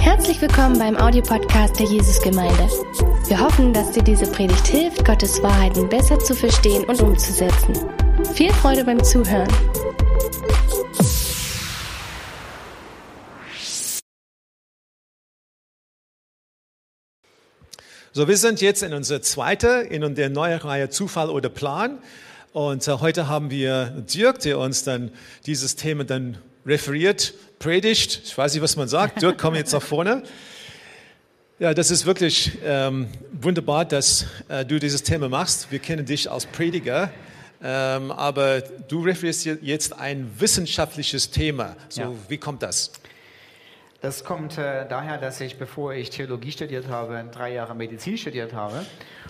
Herzlich willkommen beim Audiopodcast der Jesusgemeinde. Wir hoffen, dass dir diese Predigt hilft, Gottes Wahrheiten besser zu verstehen und umzusetzen. Viel Freude beim Zuhören. So, wir sind jetzt in unserer zweiten, in der neuen Reihe Zufall oder Plan. Und äh, heute haben wir Dirk, der uns dann dieses Thema dann referiert, predigt. Ich weiß nicht, was man sagt. Dirk, komm jetzt nach vorne. Ja, das ist wirklich ähm, wunderbar, dass äh, du dieses Thema machst. Wir kennen dich als Prediger, ähm, aber du referierst jetzt ein wissenschaftliches Thema. So, Ja. wie kommt das? Das kommt äh, daher, dass ich, bevor ich Theologie studiert habe, drei Jahre Medizin studiert habe.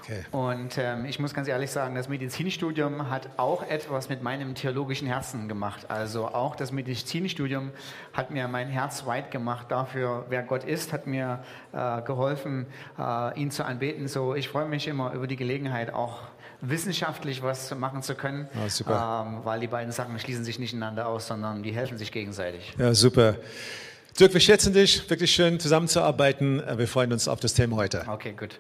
Okay. Und ähm, ich muss ganz ehrlich sagen, das Medizinstudium hat auch etwas mit meinem theologischen Herzen gemacht. Also auch das Medizinstudium hat mir mein Herz weit gemacht dafür, wer Gott ist, hat mir äh, geholfen, äh, ihn zu anbeten. So, ich freue mich immer über die Gelegenheit, auch wissenschaftlich was machen zu können, Ah, super. Ähm, weil die beiden Sachen schließen sich nicht ineinander aus, sondern die helfen sich gegenseitig. Ja, super. Dirk, wir schätzen dich. Wirklich schön zusammenzuarbeiten. Äh, Wir freuen uns auf das Thema heute. Okay, gut.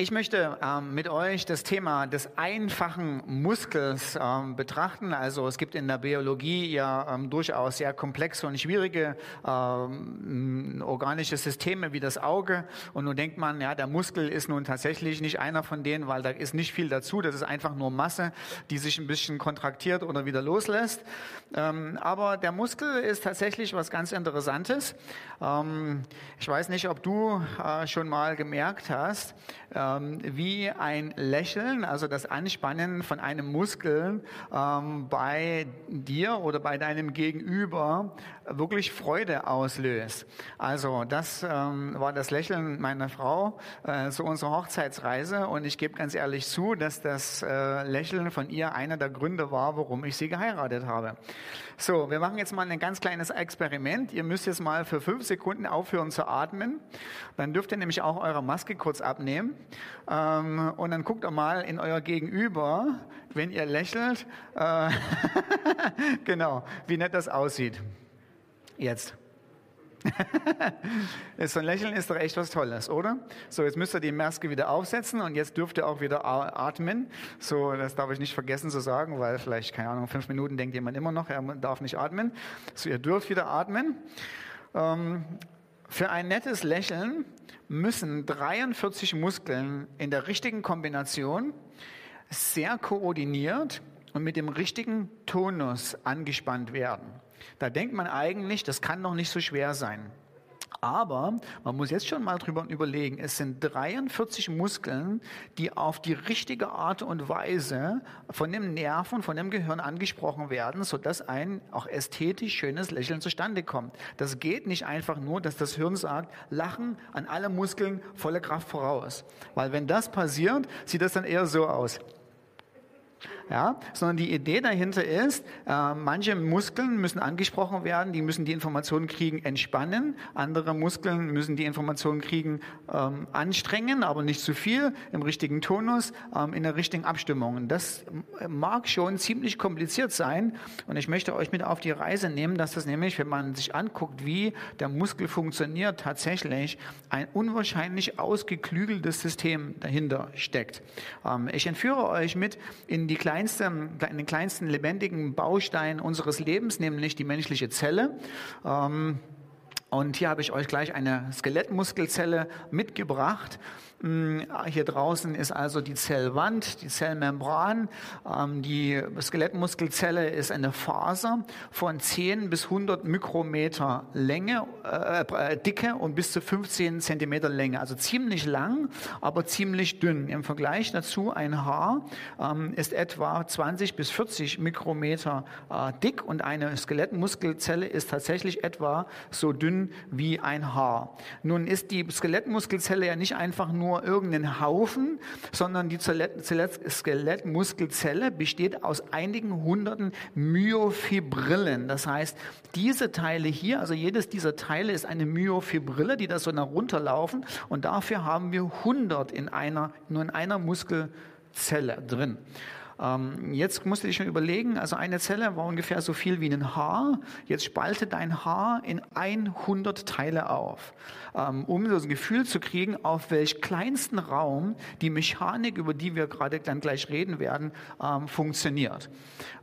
Ich möchte ähm, mit euch das Thema des einfachen Muskels ähm, betrachten. Also es gibt in der Biologie ja ähm, durchaus sehr komplexe und schwierige ähm, organische Systeme wie das Auge. Und nun denkt man, ja, der Muskel ist nun tatsächlich nicht einer von denen, weil da ist nicht viel dazu. Das ist einfach nur Masse, die sich ein bisschen kontraktiert oder wieder loslässt. Ähm, aber der Muskel ist tatsächlich was ganz Interessantes. Ähm, ich weiß nicht, ob du äh, schon mal gemerkt hast, ähm, wie ein Lächeln, also das Anspannen von einem Muskel ähm, bei dir oder bei deinem Gegenüber wirklich Freude auslöst. Also das ähm, war das Lächeln meiner Frau äh, zu unserer Hochzeitsreise und ich gebe ganz ehrlich zu, dass das äh, Lächeln von ihr einer der Gründe war, warum ich sie geheiratet habe. So, wir machen jetzt mal ein ganz kleines Experiment. Ihr müsst jetzt mal für fünf Sekunden aufhören zu atmen. Dann dürft ihr nämlich auch eure Maske kurz abnehmen. Ähm, und dann guckt ihr mal in euer Gegenüber, wenn ihr lächelt, äh, genau, wie nett das aussieht. Jetzt. so ein Lächeln ist doch echt was Tolles, oder? So, jetzt müsst ihr die Maske wieder aufsetzen und jetzt dürft ihr auch wieder atmen. So, das darf ich nicht vergessen zu sagen, weil vielleicht, keine Ahnung, fünf Minuten denkt jemand immer noch, er darf nicht atmen. So, ihr dürft wieder atmen. Ähm, für ein nettes Lächeln müssen 43 Muskeln in der richtigen Kombination sehr koordiniert und mit dem richtigen Tonus angespannt werden. Da denkt man eigentlich, das kann doch nicht so schwer sein. Aber man muss jetzt schon mal drüber überlegen, es sind 43 Muskeln, die auf die richtige Art und Weise von dem Nerven, von dem Gehirn angesprochen werden, sodass ein auch ästhetisch schönes Lächeln zustande kommt. Das geht nicht einfach nur, dass das Hirn sagt, lachen an alle Muskeln volle Kraft voraus. Weil wenn das passiert, sieht das dann eher so aus. Ja, sondern die Idee dahinter ist, äh, manche Muskeln müssen angesprochen werden, die müssen die Informationen kriegen, entspannen. Andere Muskeln müssen die Informationen kriegen, ähm, anstrengen, aber nicht zu viel, im richtigen Tonus, ähm, in der richtigen Abstimmung. Das äh, mag schon ziemlich kompliziert sein. Und ich möchte euch mit auf die Reise nehmen, dass das nämlich, wenn man sich anguckt, wie der Muskel funktioniert, tatsächlich ein unwahrscheinlich ausgeklügeltes System dahinter steckt. Ähm, ich entführe euch mit in die kleinste, in den kleinsten lebendigen Baustein unseres Lebens, nämlich die menschliche Zelle. Ähm, und hier habe ich euch gleich eine Skelettmuskelzelle mitgebracht. Mm, Hier draußen ist also die Zellwand, die Zellmembran. Ähm, Die Skelettmuskelzelle ist eine Faser von 10 bis 100 Mikrometer Länge, äh, äh, Dicke und bis zu 15 Zentimeter Länge. Also ziemlich lang, aber ziemlich dünn. Im Vergleich dazu ein Haar ähm, ist etwa 20 bis 40 Mikrometer äh, dick und eine Skelettmuskelzelle ist tatsächlich etwa so dünn wie ein Haar. Nun ist die Skelettmuskelzelle ja nicht einfach nur irgendein Haufen, sondern die Zelle- Zelle- Skelettmuskelzelle besteht aus einigen hunderten Myofibrillen. Das heißt, diese Teile hier, also jedes dieser Teile ist eine Myofibrille, die da so nach runterlaufen und dafür haben wir 100 in einer, nur in einer Muskelzelle drin. Ähm, jetzt musst du dir schon überlegen, also eine Zelle war ungefähr so viel wie ein Haar. Jetzt spalte dein Haar in 100 Teile auf, um so ein Gefühl zu kriegen, auf welch kleinsten Raum die Mechanik, über die wir gerade dann gleich reden werden, ähm, funktioniert.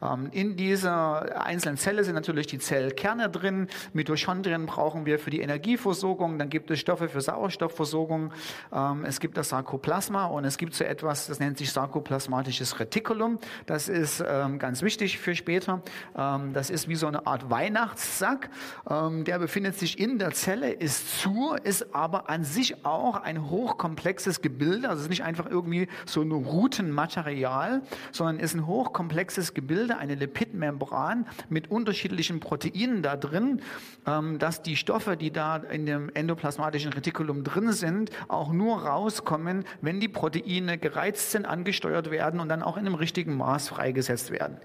Ähm, in dieser einzelnen Zelle sind natürlich die Zellkerne drin. Mitochondrien brauchen wir für die Energieversorgung. Dann gibt es Stoffe für Sauerstoffversorgung. Ähm, es gibt das Sarkoplasma und es gibt so etwas, das nennt sich sarkoplasmatisches Retikulum. Das ist ähm, ganz wichtig für später. Ähm, das ist wie so eine Art Weihnachtssack. Ähm, der befindet sich in der Zelle, ist zu, ist aber an sich auch ein hochkomplexes Gebilde. Also es ist nicht einfach irgendwie so ein Routenmaterial, sondern ist ein hochkomplexes Gebilde, eine Lipidmembran mit unterschiedlichen Proteinen da drin, ähm, dass die Stoffe, die da in dem endoplasmatischen Retikulum drin sind, auch nur rauskommen, wenn die Proteine gereizt sind, angesteuert werden und dann auch in einem richtigen Maß freigesetzt werden.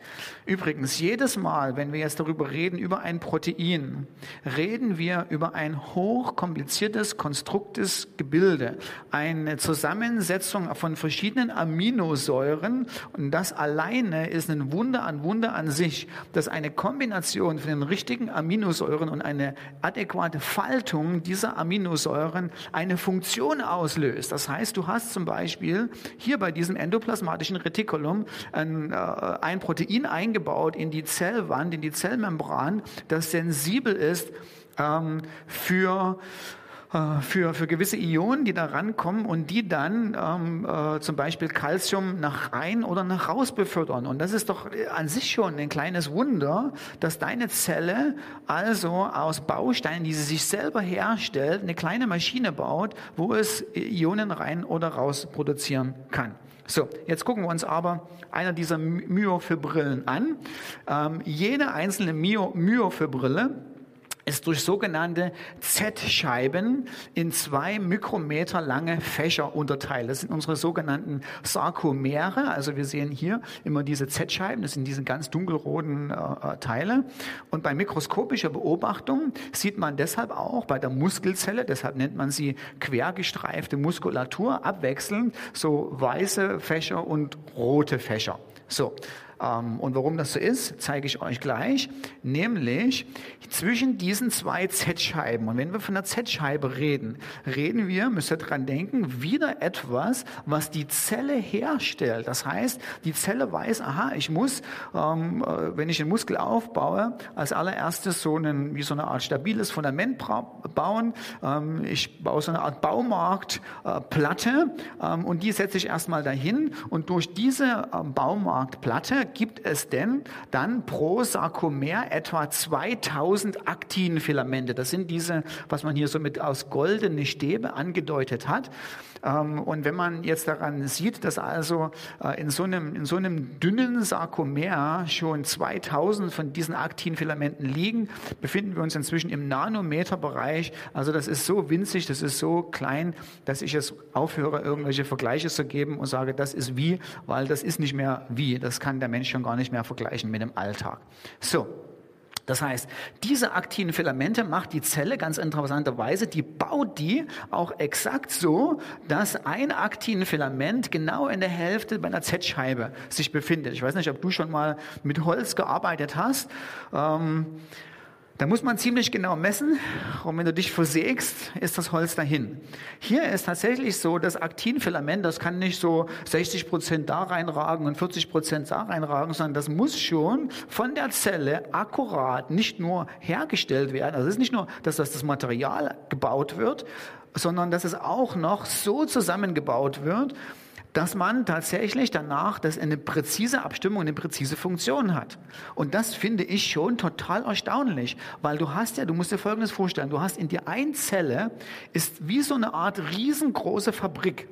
Übrigens, jedes Mal, wenn wir jetzt darüber reden, über ein Protein, reden wir über ein hochkompliziertes, konstruktes Gebilde, eine Zusammensetzung von verschiedenen Aminosäuren und das alleine ist ein Wunder an Wunder an sich, dass eine Kombination von den richtigen Aminosäuren und eine adäquate Faltung dieser Aminosäuren eine Funktion auslöst. Das heißt, du hast zum Beispiel hier bei diesem endoplasmatischen Retikulum ein, äh, ein Protein eingebaut in die Zellwand, in die Zellmembran, das sensibel ist ähm, für äh, für, für gewisse Ionen, die da rankommen und die dann ähm, äh, zum Beispiel Calcium nach rein oder nach raus befördern. Und das ist doch an sich schon ein kleines Wunder, dass deine Zelle also aus Bausteinen, die sie sich selber herstellt, eine kleine Maschine baut, wo es Ionen rein oder raus produzieren kann. So, jetzt gucken wir uns aber einer dieser Myofibrillen an. Ähm, jede einzelne Myo Myofibrille ist durch sogenannte Z-Scheiben in zwei Mikrometer lange Fächer unterteilt. Das sind unsere sogenannten Sarkomere. Also wir sehen hier immer diese Z-Scheiben, das sind diese ganz dunkelroten äh, äh, Teile. Und bei mikroskopischer Beobachtung sieht man deshalb auch bei der Muskelzelle, deshalb nennt man sie quergestreifte Muskulatur, abwechselnd so weiße Fächer und rote Fächer. So. Ähm, und warum das so ist, zeige ich euch gleich. Nämlich zwischen diesen zwei Z-Scheiben. Und wenn wir von der Z-Scheibe reden, reden wir, müsst ihr dran denken, wieder etwas, was die Zelle herstellt. Das heißt, die Zelle weiß, aha, ich muss, ähm, äh, wenn ich einen Muskel aufbaue, als allererstes so einen, wie so eine Art stabiles Fundament bauen. Ähm, ich baue so eine Art Baumarktplatte äh, und die setze ich erstmal dahin. Und durch diese Baumarktplatte gibt es denn dann pro Sarkomer etwa 2000 Aktinfilamente. Das sind diese, was man hier so mit aus goldene Stäbe angedeutet hat. Ähm, und wenn man jetzt daran sieht, dass also äh, in so einem, in so einem dünnen Sarkomer schon 2000 von diesen Aktinfilamenten liegen, befinden wir uns inzwischen im Nanometerbereich. Also das ist so winzig, das ist so klein, dass ich es aufhöre, irgendwelche Vergleiche zu geben und sage, das ist wie, weil das ist nicht mehr wie. Das kann der Mensch schon gar nicht mehr vergleichen mit dem Alltag. So. Das heißt, diese aktiven Filamente macht die Zelle ganz interessanterweise, die baut die auch exakt so, dass ein aktiven Filament genau in der Hälfte bei einer Z-Scheibe sich befindet. Ich weiß nicht, ob du schon mal mit Holz gearbeitet hast. Ähm, da muss man ziemlich genau messen und wenn du dich versägst, ist das Holz dahin. Hier ist tatsächlich so, das Aktinfilament, das kann nicht so 60 Prozent da reinragen und 40 Prozent da reinragen, sondern das muss schon von der Zelle akkurat nicht nur hergestellt werden. Also es ist nicht nur, dass das, das Material gebaut wird, sondern dass es auch noch so zusammengebaut wird, dass man tatsächlich danach das eine präzise Abstimmung, eine präzise Funktion hat. Und das finde ich schon total erstaunlich, weil du hast ja, du musst dir Folgendes vorstellen, du hast in dir eine Zelle, ist wie so eine Art riesengroße Fabrik,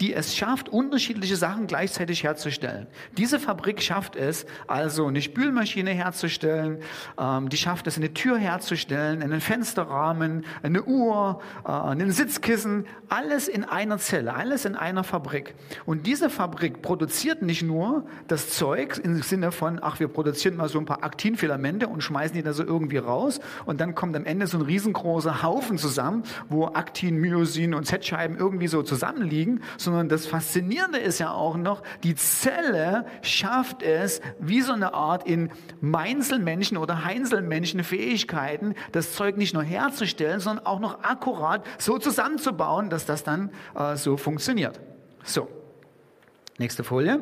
die es schafft, unterschiedliche Sachen gleichzeitig herzustellen. Diese Fabrik schafft es, also eine Spülmaschine herzustellen, ähm, die schafft es, eine Tür herzustellen, einen Fensterrahmen, eine Uhr, äh, einen Sitzkissen, alles in einer Zelle, alles in einer Fabrik. Und diese Fabrik produziert nicht nur das Zeug im Sinne von, ach, wir produzieren mal so ein paar Aktinfilamente und schmeißen die da so irgendwie raus und dann kommt am Ende so ein riesengroßer Haufen zusammen, wo Aktin, Myosin und Z-Scheiben irgendwie so zusammenliegen, sondern das Faszinierende ist ja auch noch, die Zelle schafft es, wie so eine Art in Meinzelmännchen oder Heinzelmännchen Fähigkeiten, das Zeug nicht nur herzustellen, sondern auch noch akkurat so zusammenzubauen, dass das dann äh, so funktioniert. So. Nächste Folie.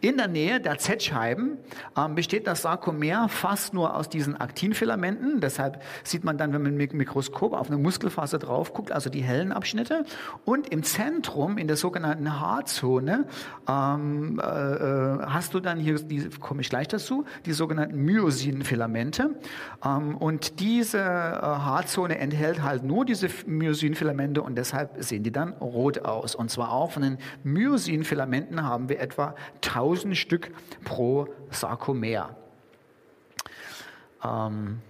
In der Nähe der Z-Scheiben ähm, besteht das Sarkomer fast nur aus diesen Aktinfilamenten. Deshalb sieht man dann, wenn man mit dem Mikroskop auf eine Muskelfaser drauf guckt, also die hellen Abschnitte. Und im Zentrum, in der sogenannten Haarzone, ähm, äh, äh hast du dann hier, die komme ich gleich dazu, die sogenannten Myosinfilamente. Ähm, und diese äh, Haarzone enthält halt nur diese Myosinfilamente und deshalb sehen die dann rot aus. Und zwar auch von den Myosinfilamenten haben haben wir etwa 1000 Stück pro Sarkomer. Ähm,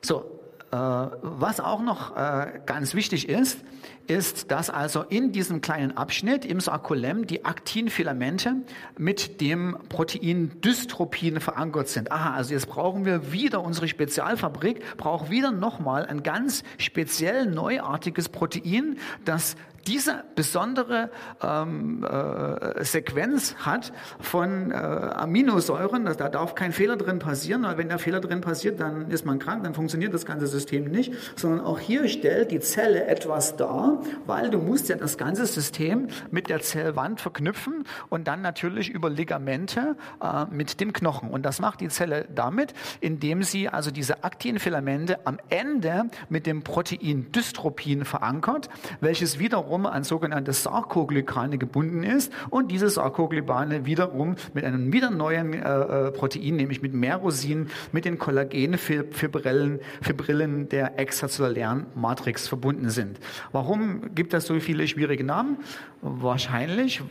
so, äh, was auch noch äh, ganz wichtig ist, ist, dass also in diesem kleinen Abschnitt im Sarkolem die Aktinfilamente mit dem Protein Dystropin verankert sind. Aha, also jetzt brauchen wir wieder unsere Spezialfabrik, braucht wieder nochmal ein ganz speziell neuartiges Protein, das diese besondere ähm, äh, Sequenz hat von äh, Aminosäuren, da darf kein Fehler drin passieren, weil wenn der Fehler drin passiert, dann ist man krank, dann funktioniert das ganze System nicht, sondern auch hier stellt die Zelle etwas dar, weil du musst ja das ganze System mit der Zellwand verknüpfen und dann natürlich über Ligamente äh, mit dem Knochen. Und das macht die Zelle damit, indem sie also diese Aktinfilamente am Ende mit dem Protein Dystropin verankert, welches wiederum wiederum an sogenannte Sarkoglycane gebunden ist und diese Sarkoglycane wiederum mit einem wieder neuen äh, äh, Protein, nämlich mit Merosin, mit den Kollagenfibrillen Fibrillen der extrazellulären Matrix verbunden sind. Warum gibt es so viele schwierige Namen? Wahrscheinlich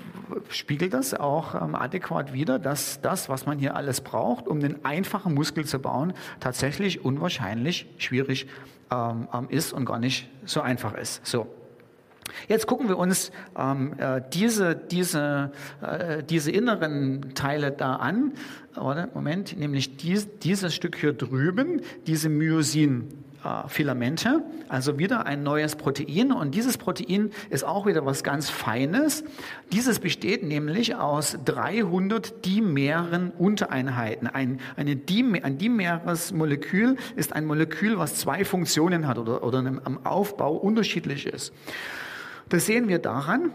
spiegelt das auch ähm, adäquat wider, dass das, was man hier alles braucht, um einen einfachen Muskel zu bauen, tatsächlich unwahrscheinlich schwierig ähm, ähm ist und gar nicht so einfach ist. So. Jetzt gucken wir uns ähm, äh, diese, diese, äh, diese inneren Teile da an. Oder, Moment, nämlich dies, dieses Stück hier drüben, diese Myosin. Filamente, also wieder ein neues Protein. Und dieses Protein ist auch wieder was ganz Feines. Dieses besteht nämlich aus 300 dimeren Untereinheiten. Ein, eine Dim ein dimeres Molekül ist ein Molekül, was zwei Funktionen hat oder, oder am Aufbau unterschiedlich ist. Das sehen wir daran,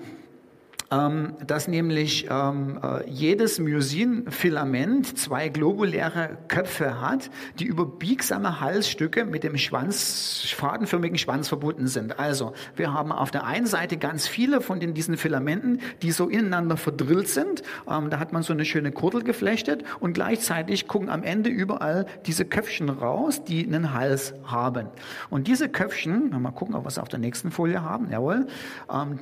ähm, dass nämlich ähm, äh, jedes Myosinfilament zwei globuläre Köpfe hat, die über biegsame Halsstücke mit dem Schwanz, fadenförmigen Schwanz verbunden sind. Also wir haben auf der einen Seite ganz viele von den, diesen Filamenten, die so ineinander verdrillt sind. Ähm, da hat man so eine schöne Kurtel geflechtet und gleichzeitig gucken am Ende überall diese Köpfchen raus, die einen Hals haben. Und diese Köpfchen, mal gucken, ob wir es auf der nächsten Folie haben, jawohl,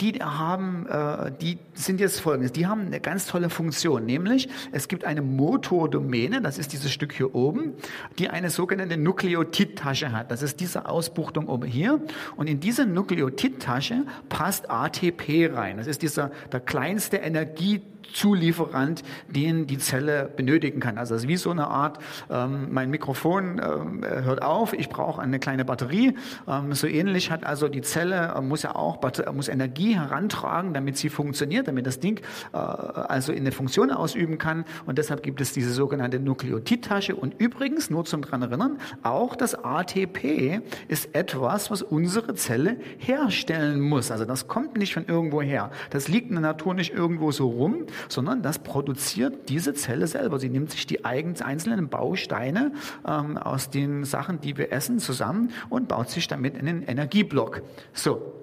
die haben, äh, die sind jetzt folgendes. Die haben eine ganz tolle Funktion, nämlich es gibt eine Motordomäne, das ist dieses Stück hier oben, die eine sogenannte Nukleotidtasche hat. Das ist diese Ausbuchtung oben hier. Und in diese Nukleotidtasche passt ATP rein. Das ist dieser, der kleinste Energie Zulieferant, den die Zelle benötigen kann. Also es ist wie so eine Art, ähm, mein Mikrofon ähm, hört auf, ich brauche eine kleine Batterie. Ähm, so ähnlich hat also die Zelle, äh, muss ja auch muss Energie herantragen, damit sie funktioniert, damit das Ding äh, also eine Funktion ausüben kann. Und deshalb gibt es diese sogenannte Nukleotidtasche. Und übrigens, nur zum dran erinnern, auch das ATP ist etwas, was unsere Zelle herstellen muss. Also das kommt nicht von irgendwo her. Das liegt in der Natur nicht irgendwo so rum, sondern das produziert diese Zelle selber. Sie nimmt sich die einzelnen Bausteine ähm, aus den Sachen, die wir essen, zusammen und baut sich damit einen Energieblock. So,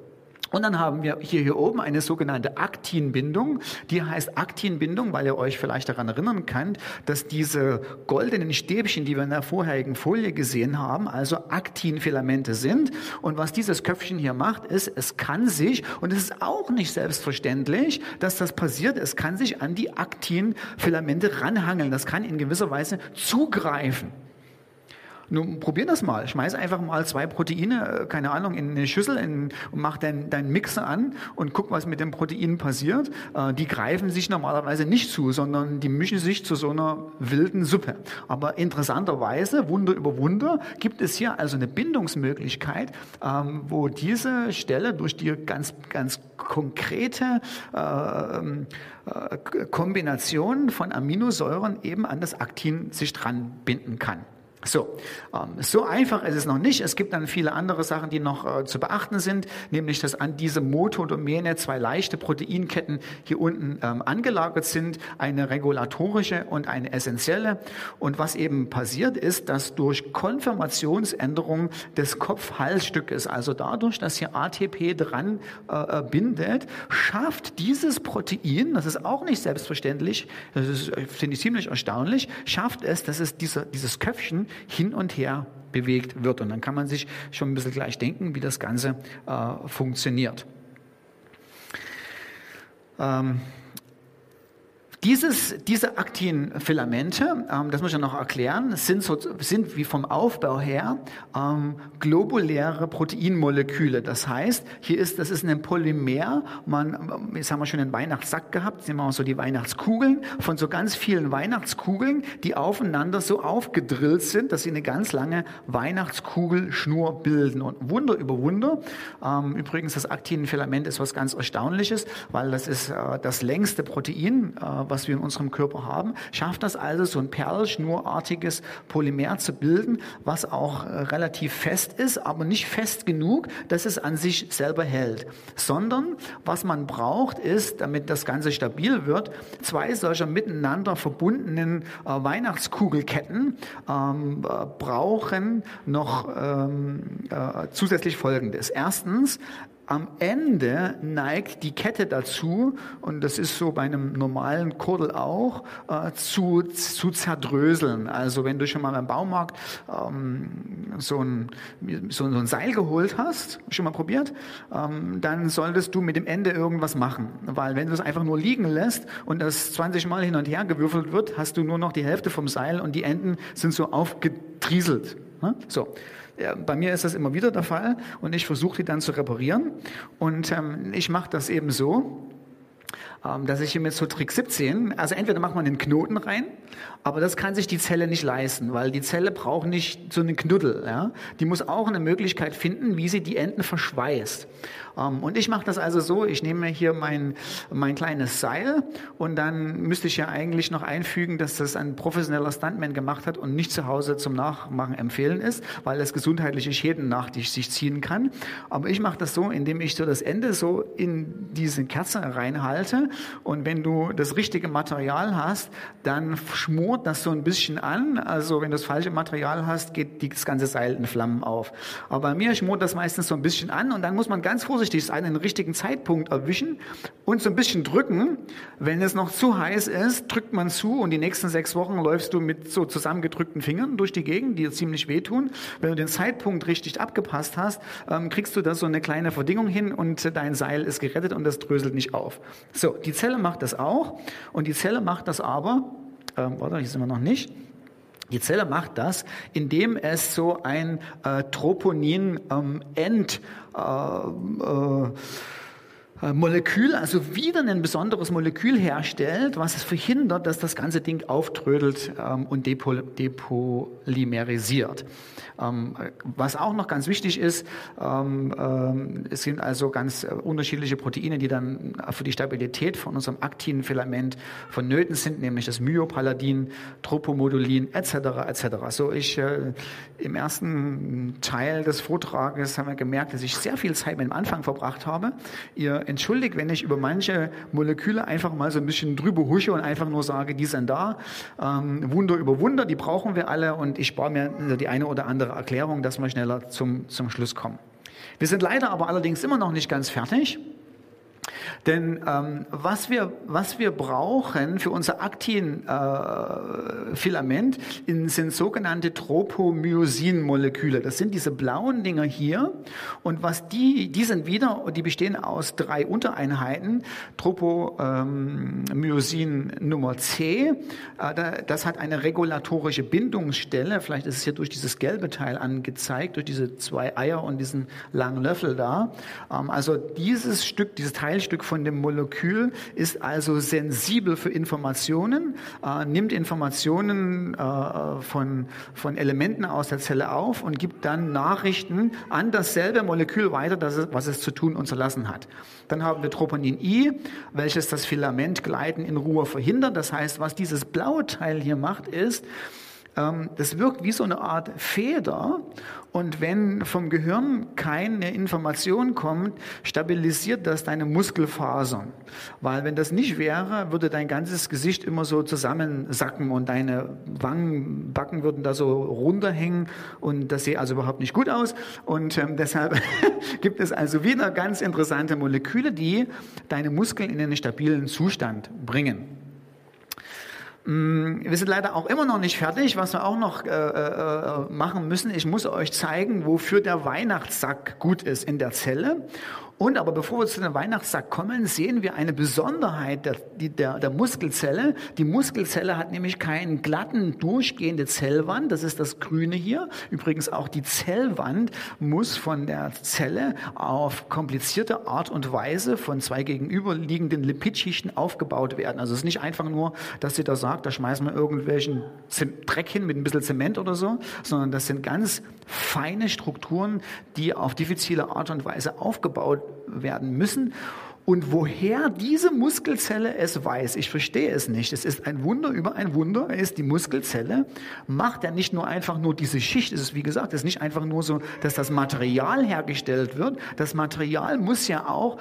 und dann haben wir hier, hier oben eine sogenannte Aktinbindung. Die heißt Aktinbindung, weil ihr euch vielleicht daran erinnern könnt, dass diese goldenen Stäbchen, die wir in der vorherigen Folie gesehen haben, also Aktinfilamente sind. Und was dieses Köpfchen hier macht, ist, es kann sich, und es ist auch nicht selbstverständlich, dass das passiert, es kann sich an die Aktinfilamente ranhangeln. Das kann in gewisser Weise zugreifen. Nun probier das mal. Schmeiß einfach mal zwei Proteine, äh, keine Ahnung, in eine Schüssel in, und mach deinen dein Mixer an und guck, was mit den Proteinen passiert. Äh, die greifen sich normalerweise nicht zu, sondern die mischen sich zu so einer wilden Suppe. Aber interessanterweise, Wunder über Wunder, gibt es hier also eine Bindungsmöglichkeit, ähm, wo diese Stelle durch die ganz, ganz konkrete äh, ähm, äh, Kombination von Aminosäuren eben an das Aktin sich dran binden kann. So, ähm, so einfach ist es noch nicht. Es gibt dann viele andere Sachen, die noch äh, zu beachten sind, nämlich dass an diesem Motodomene zwei leichte Proteinketten hier unten ähm, angelagert sind, eine regulatorische und eine essentielle. Und was eben passiert ist, dass durch Konfirmationsänderung des Kopf-Halsstückes, also dadurch, dass hier ATP dran äh, bindet, schafft dieses Protein, das ist auch nicht selbstverständlich, das äh, finde ich ziemlich erstaunlich, schafft es, dass es dieser, dieses Köpfchen hin und her bewegt wird. Und dann kann man sich schon ein bisschen gleich denken, wie das Ganze äh, funktioniert. Ähm, dieses, diese Aktinfilamente, ähm, das muss ich noch erklären, sind, so, sind wie vom Aufbau her ähm, globuläre Proteinmoleküle. Das heißt, hier ist, das ist ein Polymer. Man, jetzt haben wir schon einen Weihnachtssack gehabt, sehen wir auch so die Weihnachtskugeln von so ganz vielen Weihnachtskugeln, die aufeinander so aufgedrillt sind, dass sie eine ganz lange Weihnachtskugelschnur bilden. Und Wunder über Wunder. Ähm, übrigens, das Aktinfilament ist was ganz Erstaunliches, weil das ist äh, das längste Protein äh, was wir in unserem Körper haben, schafft das also so ein perlschnurartiges Polymer zu bilden, was auch äh, relativ fest ist, aber nicht fest genug, dass es an sich selber hält, sondern was man braucht ist, damit das Ganze stabil wird, zwei solcher miteinander verbundenen äh, Weihnachtskugelketten ähm, äh, brauchen noch ähm, äh, zusätzlich Folgendes. Erstens am Ende neigt die Kette dazu, und das ist so bei einem normalen Kordel auch, äh, zu, zu zerdröseln. Also wenn du schon mal beim Baumarkt ähm, so, ein, so, so, ein Seil geholt hast, schon mal probiert, ähm, dann solltest du mit dem Ende irgendwas machen. Weil wenn du es einfach nur liegen lässt und das 20 Mal hin und her gewürfelt wird, hast du nur noch die Hälfte vom Seil und die Enden sind so aufgetrieselt. Ne? So. Bei mir ist das immer wieder der Fall und ich versuche die dann zu reparieren. Und ähm, ich mache das eben so, ähm, dass ich hier mit so Trick 17, also entweder macht man den Knoten rein, aber das kann sich die Zelle nicht leisten, weil die Zelle braucht nicht so einen Knuddel. Ja? Die muss auch eine Möglichkeit finden, wie sie die Enden verschweißt. Ähm, und ich mache das also so, ich nehme hier mein, mein kleines Seil und dann müsste ich ja eigentlich noch einfügen, dass das ein professioneller Stuntman gemacht hat und nicht zu Hause zum Nachmachen empfehlen ist, weil es gesundheitliche Schäden nach sich ziehen kann. Aber ich mache das so, indem ich so das Ende so in diese Kerze reinhalte und wenn du das richtige Material hast, dann schmort das so ein bisschen an. Also wenn du das falsche Material hast, geht das ganze Seil in Flammen auf. Aber bei mir schmort das meistens so ein bisschen an und dann muss man ganz vorsichtig vorsichtig sein, den richtigen Zeitpunkt erwischen und so ein bisschen drücken. Wenn es noch zu heiß ist, drückt man zu und die nächsten sechs Wochen läufst du mit so zusammengedrückten Fingern durch die Gegend, die dir ziemlich wehtun. Wenn du den Zeitpunkt richtig abgepasst hast, ähm, kriegst du da so eine kleine Verdingung hin und dein Seil ist gerettet und das dröselt nicht auf. So, die Zelle macht das auch und die Zelle macht das aber, ähm, warte, hier sind wir noch nicht, die Zelle macht das, indem es so ein äh, Troponin-End ähm, äh, äh, Molekül, also wieder ein besonderes Molekül herstellt, was es verhindert, dass das ganze Ding auftrödelt ähm, und depol depolymerisiert. Ähm, was auch noch ganz wichtig ist, ähm, ähm, es sind also ganz äh, unterschiedliche Proteine, die dann für die Stabilität von unserem aktiven Filament vonnöten sind, nämlich das Myopaladin, Tropomodulin etc. etc. So ich äh, im ersten Teil des Vortrages haben wir gemerkt, dass ich sehr viel Zeit mit dem Anfang verbracht habe. Ihr entschuldigt, wenn ich über manche Moleküle einfach mal so ein bisschen drüber husche und einfach nur sage, die sind da. Ähm, Wunder über Wunder, die brauchen wir alle und ich spare mir die eine oder andere Erklärung, dass wir schneller zum, zum Schluss kommen. Wir sind leider aber allerdings immer noch nicht ganz fertig. Denn ähm, was, wir, was wir brauchen für unser Aktinfilament äh, sind sogenannte Tropomyosin-Moleküle. Das sind diese blauen Dinger hier. Und was die, die sind wieder, die bestehen aus drei Untereinheiten. Tropomyosin Nummer C, äh, das hat eine regulatorische Bindungsstelle. Vielleicht ist es hier durch dieses gelbe Teil angezeigt, durch diese zwei Eier und diesen langen Löffel da. Ähm, also dieses Stück, dieses Teilstück von dem Molekül ist also sensibel für Informationen, äh, nimmt Informationen äh, von, von Elementen aus der Zelle auf und gibt dann Nachrichten an dasselbe Molekül weiter, das es, was es zu tun und zu lassen hat. Dann haben wir Troponin I, welches das Filamentgleiten in Ruhe verhindert. Das heißt, was dieses blaue Teil hier macht, ist, das wirkt wie so eine Art Feder und wenn vom Gehirn keine Information kommt, stabilisiert das deine Muskelfasern. Weil wenn das nicht wäre, würde dein ganzes Gesicht immer so zusammensacken und deine Wangen, Backen würden da so runterhängen und das sähe also überhaupt nicht gut aus. Und ähm, deshalb gibt es also wieder ganz interessante Moleküle, die deine Muskeln in einen stabilen Zustand bringen. Mm, wir sind leider auch immer noch nicht fertig, was wir auch noch äh, äh, machen müssen. Ich muss euch zeigen, wofür der Weihnachtssack gut ist in der Zelle. Und aber bevor wir zu dem Weihnachtssack kommen, sehen wir eine Besonderheit der, der, der Muskelzelle. Die Muskelzelle hat nämlich keinen glatten, durchgehende Zellwand. Das ist das Grüne hier. Übrigens auch die Zellwand muss von der Zelle auf komplizierte Art und Weise von zwei gegenüberliegenden Lipidschichten aufgebaut werden. Also es ist nicht einfach nur, dass sie da sagt, da schmeißen wir irgendwelchen Dreck hin mit ein bisschen Zement oder so, sondern das sind ganz feine Strukturen, die auf diffizile Art und Weise aufgebaut werden müssen. Und woher diese Muskelzelle es weiß, ich verstehe es nicht. Es ist ein Wunder über ein Wunder. Es ist die Muskelzelle, macht ja nicht nur einfach nur diese Schicht. Es ist, wie gesagt, es ist nicht einfach nur so, dass das Material hergestellt wird. Das Material muss ja auch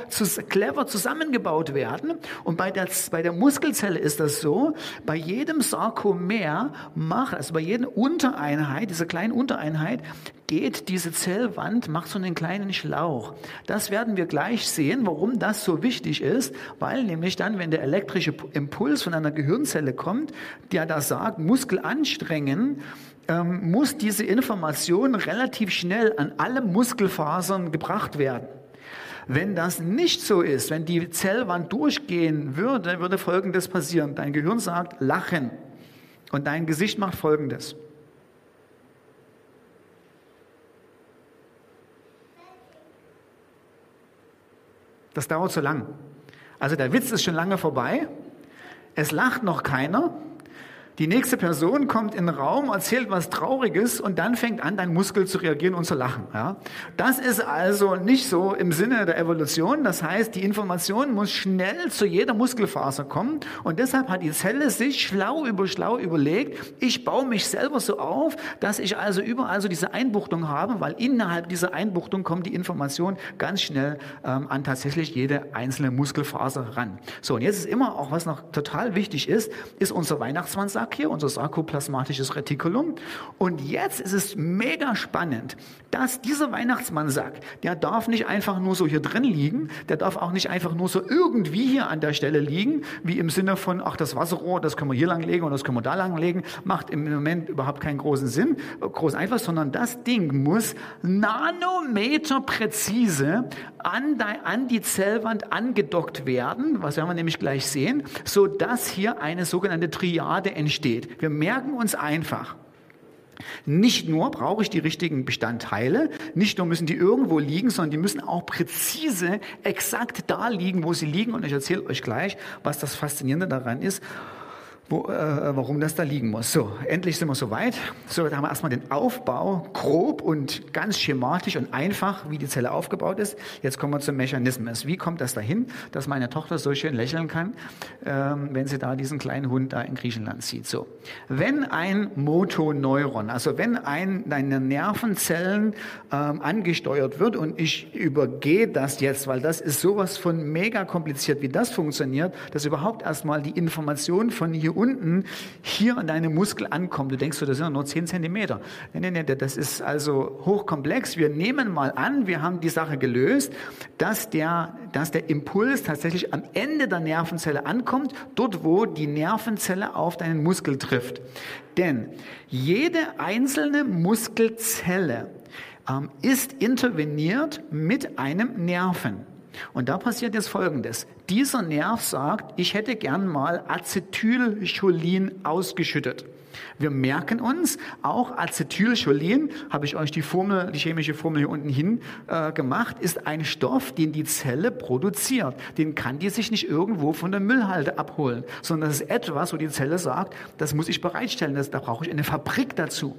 clever zusammengebaut werden. Und bei der, bei der Muskelzelle ist das so, bei jedem Sarkomer macht, also bei jeder Untereinheit, dieser kleinen Untereinheit, geht diese Zellwand, macht so einen kleinen Schlauch. Das werden wir gleich sehen, warum das so wichtig ist, weil nämlich dann, wenn der elektrische Impuls von einer Gehirnzelle kommt, der da sagt, Muskel anstrengen, ähm, muss diese Information relativ schnell an alle Muskelfasern gebracht werden. Wenn das nicht so ist, wenn die Zellwand durchgehen würde, würde Folgendes passieren. Dein Gehirn sagt, lachen. Und dein Gesicht macht Folgendes. Das dauert zu lang. Also der Witz ist schon lange vorbei. Es lacht noch keiner. Die nächste Person kommt in den Raum, erzählt was Trauriges und dann fängt an, dein Muskel zu reagieren und zu lachen. Ja? Das ist also nicht so im Sinne der Evolution. Das heißt, die Information muss schnell zu jeder Muskelfaser kommen und deshalb hat die Zelle sich schlau über schlau überlegt, ich baue mich selber so auf, dass ich also überall so diese Einbuchtung habe, weil innerhalb dieser Einbuchtung kommt die Information ganz schnell ähm, an tatsächlich jede einzelne Muskelfaser ran. So, und jetzt ist immer auch, was noch total wichtig ist, ist unser Weihnachtsmannsack Sark hier, unser sarkoplasmatisches Retikulum. Und jetzt ist es mega spannend, dass dieser Weihnachtsmannsack, der darf nicht einfach nur so hier drin liegen, der darf auch nicht einfach nur so irgendwie hier an der Stelle liegen, wie im Sinne von, ach, das Wasserrohr, das können wir hier lang legen und das können wir da lang legen, macht im Moment überhaupt keinen großen Sinn, groß einfach, sondern das Ding muss Nanometer präzise an, an die Zellwand angedockt werden, was werden wir nämlich gleich sehen, so dass hier eine sogenannte Triade entsteht. Wir merken uns einfach, nicht nur brauche ich die richtigen Bestandteile, nicht nur müssen die irgendwo liegen, sondern die müssen auch präzise, exakt da liegen, wo sie liegen. Und ich erzähle euch gleich, was das Faszinierende daran ist wo, äh, warum das da liegen muss. So, endlich sind wir soweit. So, da haben wir erstmal den Aufbau, grob und ganz schematisch und einfach, wie die Zelle aufgebaut ist. Jetzt kommen wir zum Mechanismus. Wie kommt das dahin, dass meine Tochter so schön lächeln kann, ähm, wenn sie da diesen kleinen Hund da in Griechenland sieht? So, wenn ein Motoneuron, also wenn ein deine Nervenzellen ähm, angesteuert wird und ich übergehe das jetzt, weil das ist sowas von mega kompliziert, wie das funktioniert, dass überhaupt erstmal die Information von hier unten hier an deinem Muskel ankommt. Du denkst, das sind nur 10 Zentimeter. Nee, nee, nee, das ist also hochkomplex. Wir nehmen mal an, wir haben die Sache gelöst, dass der, dass der Impuls tatsächlich am Ende der Nervenzelle ankommt, dort wo die Nervenzelle auf deinen Muskel trifft. Denn jede einzelne Muskelzelle ähm, ist interveniert mit einem Nerven. Und da passiert jetzt Folgendes. Dieser Nerv sagt, ich hätte gern mal Acetylcholin ausgeschüttet. Wir merken uns, auch Acetylcholin, habe ich euch die Formel, die chemische Formel hier unten hin äh, gemacht, ist ein Stoff, den die Zelle produziert. Den kann die sich nicht irgendwo von der Müllhalde abholen, sondern das ist etwas, wo die Zelle sagt, das muss ich bereitstellen, das, da brauche ich eine Fabrik dazu.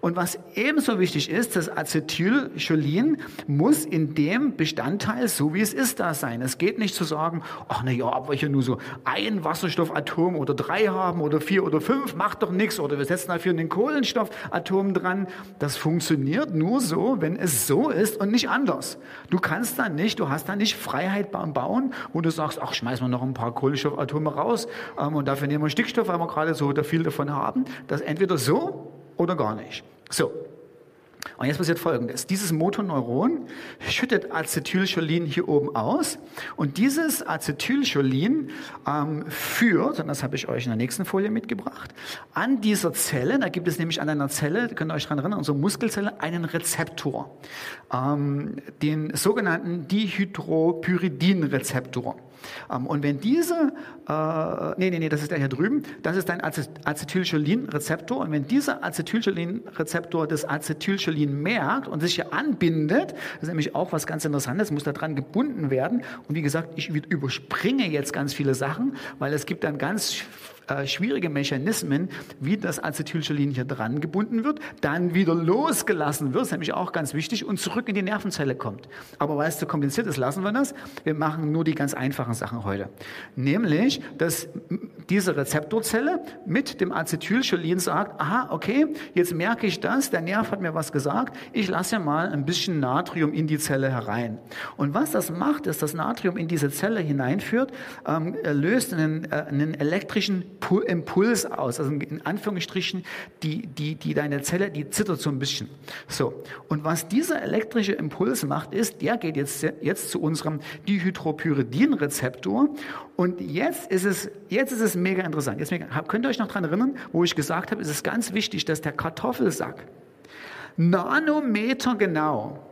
Und was ebenso wichtig ist, das Acetylcholin muss in dem Bestandteil, so wie es ist, da sein. Es geht nicht zu sagen, ach na ja, aber ich ja nur so ein Wasserstoffatom oder drei haben oder vier oder fünf, macht doch nichts oder wir setzen dafür einen Kohlenstoffatom dran. Das funktioniert nur so, wenn es so ist und nicht anders. Du kannst dann nicht, du hast dann nicht Freiheit beim Bauen, wo du sagst, ach, schmeißen wir noch ein paar Kohlenstoffatome raus ähm, und dafür nehmen wir Stickstoff, weil wir gerade so viel davon haben. Das entweder so oder gar nicht. So, und jetzt passiert Folgendes. Dieses Motoneuron schüttet Acetylcholin hier oben aus und dieses Acetylcholin ähm, führt, und das habe ich euch in der nächsten Folie mitgebracht, an dieser Zelle, da gibt es nämlich an einer Zelle, könnt ihr euch daran erinnern, unsere Muskelzelle, einen Rezeptor, ähm, den sogenannten Dihydropyridin-Rezeptor. Ähm, und wenn diese, äh, nee, nee, nee, das ist der hier drüben, das ist ein Acetylcholin-Rezeptor. Und wenn dieser Acetylcholin-Rezeptor das Acetylcholin merkt und sich hier anbindet, das ist nämlich auch was ganz Interessantes, muss da dran gebunden werden. Und wie gesagt, ich überspringe jetzt ganz viele Sachen, weil es gibt dann ganz äh, schwierige Mechanismen, wie das Acetylcholin hier dran gebunden wird, dann wieder losgelassen wird, ist nämlich auch ganz wichtig, und zurück in die Nervenzelle kommt. Aber weil es zu kompliziert ist, lassen wir das. Wir machen nur die ganz einfachen Sachen heute. Nämlich, dass diese Rezeptorzelle mit dem Acetylcholin sagt, aha, okay, jetzt merke ich das, der Nerv hat mir was gesagt, ich lasse ja mal ein bisschen Natrium in die Zelle herein. Und was das macht, ist, dass Natrium in diese Zelle hineinführt, ähm, löst einen, äh, einen elektrischen Impuls aus, also in Anführungsstrichen, die, die, die deine Zelle, die zittert so ein bisschen. So. Und was dieser elektrische Impuls macht, ist, der geht jetzt, jetzt zu unserem Dihydropyridin-Rezeptor. Und jetzt ist es, jetzt ist es mega interessant. Jetzt könnt ihr euch noch daran erinnern, wo ich gesagt habe, es ist ganz wichtig, dass der Kartoffelsack Nanometer genau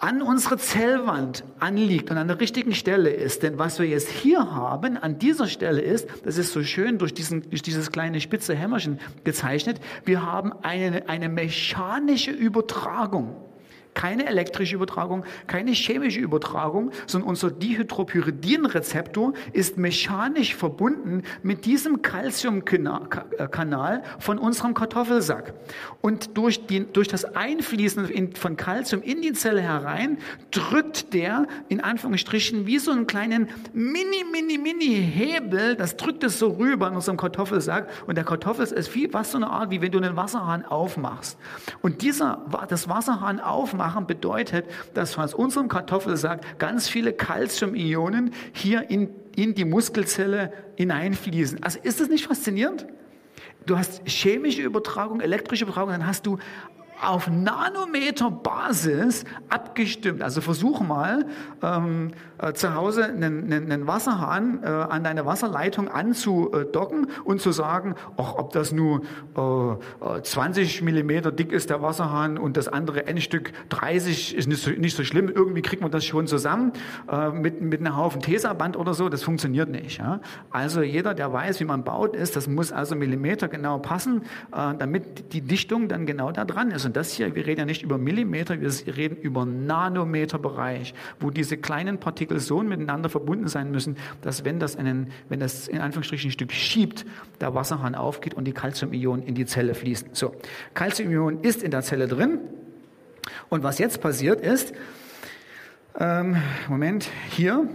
an unsere Zellwand anliegt und an der richtigen Stelle ist. Denn was wir jetzt hier haben, an dieser Stelle ist, das ist so schön durch, diesen, durch dieses kleine spitze Hämmerchen gezeichnet, wir haben eine, eine mechanische Übertragung. Keine elektrische Übertragung, keine chemische Übertragung, sondern unser Dihydropyridin-Rezeptor ist mechanisch verbunden mit diesem Calciumkanal von unserem Kartoffelsack. Und durch, die, durch das Einfließen von Calcium in die Zelle herein drückt der in Anführungsstrichen wie so einen kleinen mini, mini, mini Hebel, das drückt es so rüber in unserem Kartoffelsack. Und der Kartoffel ist wie was so eine Art, wie wenn du einen Wasserhahn aufmachst. Und dieser, das Wasserhahn aufmacht, machen bedeutet, dass aus unserem Kartoffelsack ganz viele Calcium-Ionen hier in, in die Muskelzelle hineinfließen. Also ist das nicht faszinierend? Du hast chemische Übertragung, elektrische Übertragung, dann hast du auf Nanometer-Basis abgestimmt. Also versuch mal ähm, äh, zu Hause einen, einen Wasserhahn äh, an deine Wasserleitung anzudocken und zu sagen, ach, ob das nur äh, 20 Millimeter dick ist, der Wasserhahn, und das andere Endstück 30 ist nicht so, nicht so schlimm. Irgendwie kriegt man das schon zusammen äh, mit, mit einem Haufen Tesaband oder so. Das funktioniert nicht. Ja? Also jeder, der weiß, wie man baut, ist, das muss also Millimeter genau passen, äh, damit die Dichtung dann genau da dran ist. Und das hier, wir reden ja nicht über Millimeter, wir reden über Nanometerbereich, wo diese kleinen Partikel so miteinander verbunden sein müssen, dass wenn das, einen, wenn das in Anführungsstrichen ein Stück schiebt, der Wasserhahn aufgeht und die Calciumionen in die Zelle fließen. So, Calciumion ist in der Zelle drin. Und was jetzt passiert ist, ähm, Moment, hier,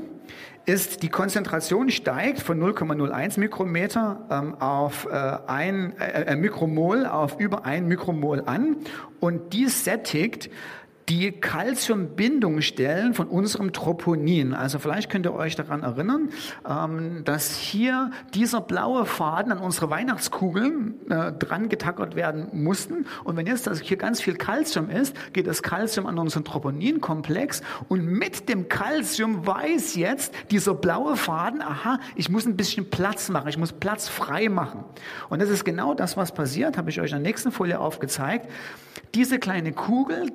ist, die Konzentration steigt von 0,01 Mikrometer ähm, auf äh, ein äh, äh, Mikromol auf über ein Mikromol an. Und dies sättigt die Calciumbindungsstellen von unserem Troponin. Also vielleicht könnt ihr euch daran erinnern, ähm, dass hier dieser blaue Faden an unsere Weihnachtskugeln äh, dran getackert werden mussten. Und wenn jetzt hier ganz viel Calcium ist, geht das Calcium an unseren Troponinkomplex und mit dem Calcium weiß jetzt dieser blaue Faden, aha, ich muss ein bisschen Platz machen, ich muss Platz frei machen. Und das ist genau das, was passiert, habe ich euch in der nächsten Folie aufgezeigt. Diese kleine Kugel,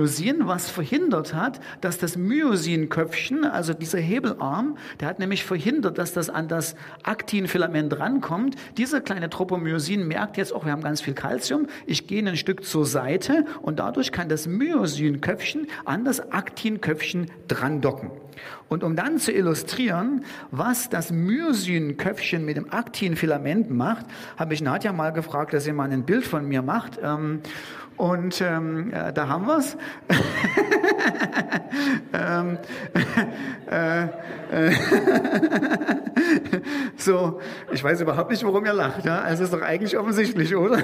Tropomyosin, was verhindert hat, dass das Myosinköpfchen, also dieser Hebelarm, der hat nämlich verhindert, dass das an das Aktinfilament rankommt. Dieser kleine Tropomyosin merkt jetzt auch, wir haben ganz viel Kalzium, ich gehe ein Stück zur Seite und dadurch kann das Myosinköpfchen an das Aktinköpfchen dran docken. Und um dann zu illustrieren, was das Myosinköpfchen mit dem Aktinfilament macht, habe ich Nadja mal gefragt, dass sie mal ein Bild von mir macht. Ähm, und ähm, ja, da haben wir es. ähm, äh, äh, so, ich weiß überhaupt nicht, warum ihr lacht. Ja? Also ist doch eigentlich offensichtlich, oder?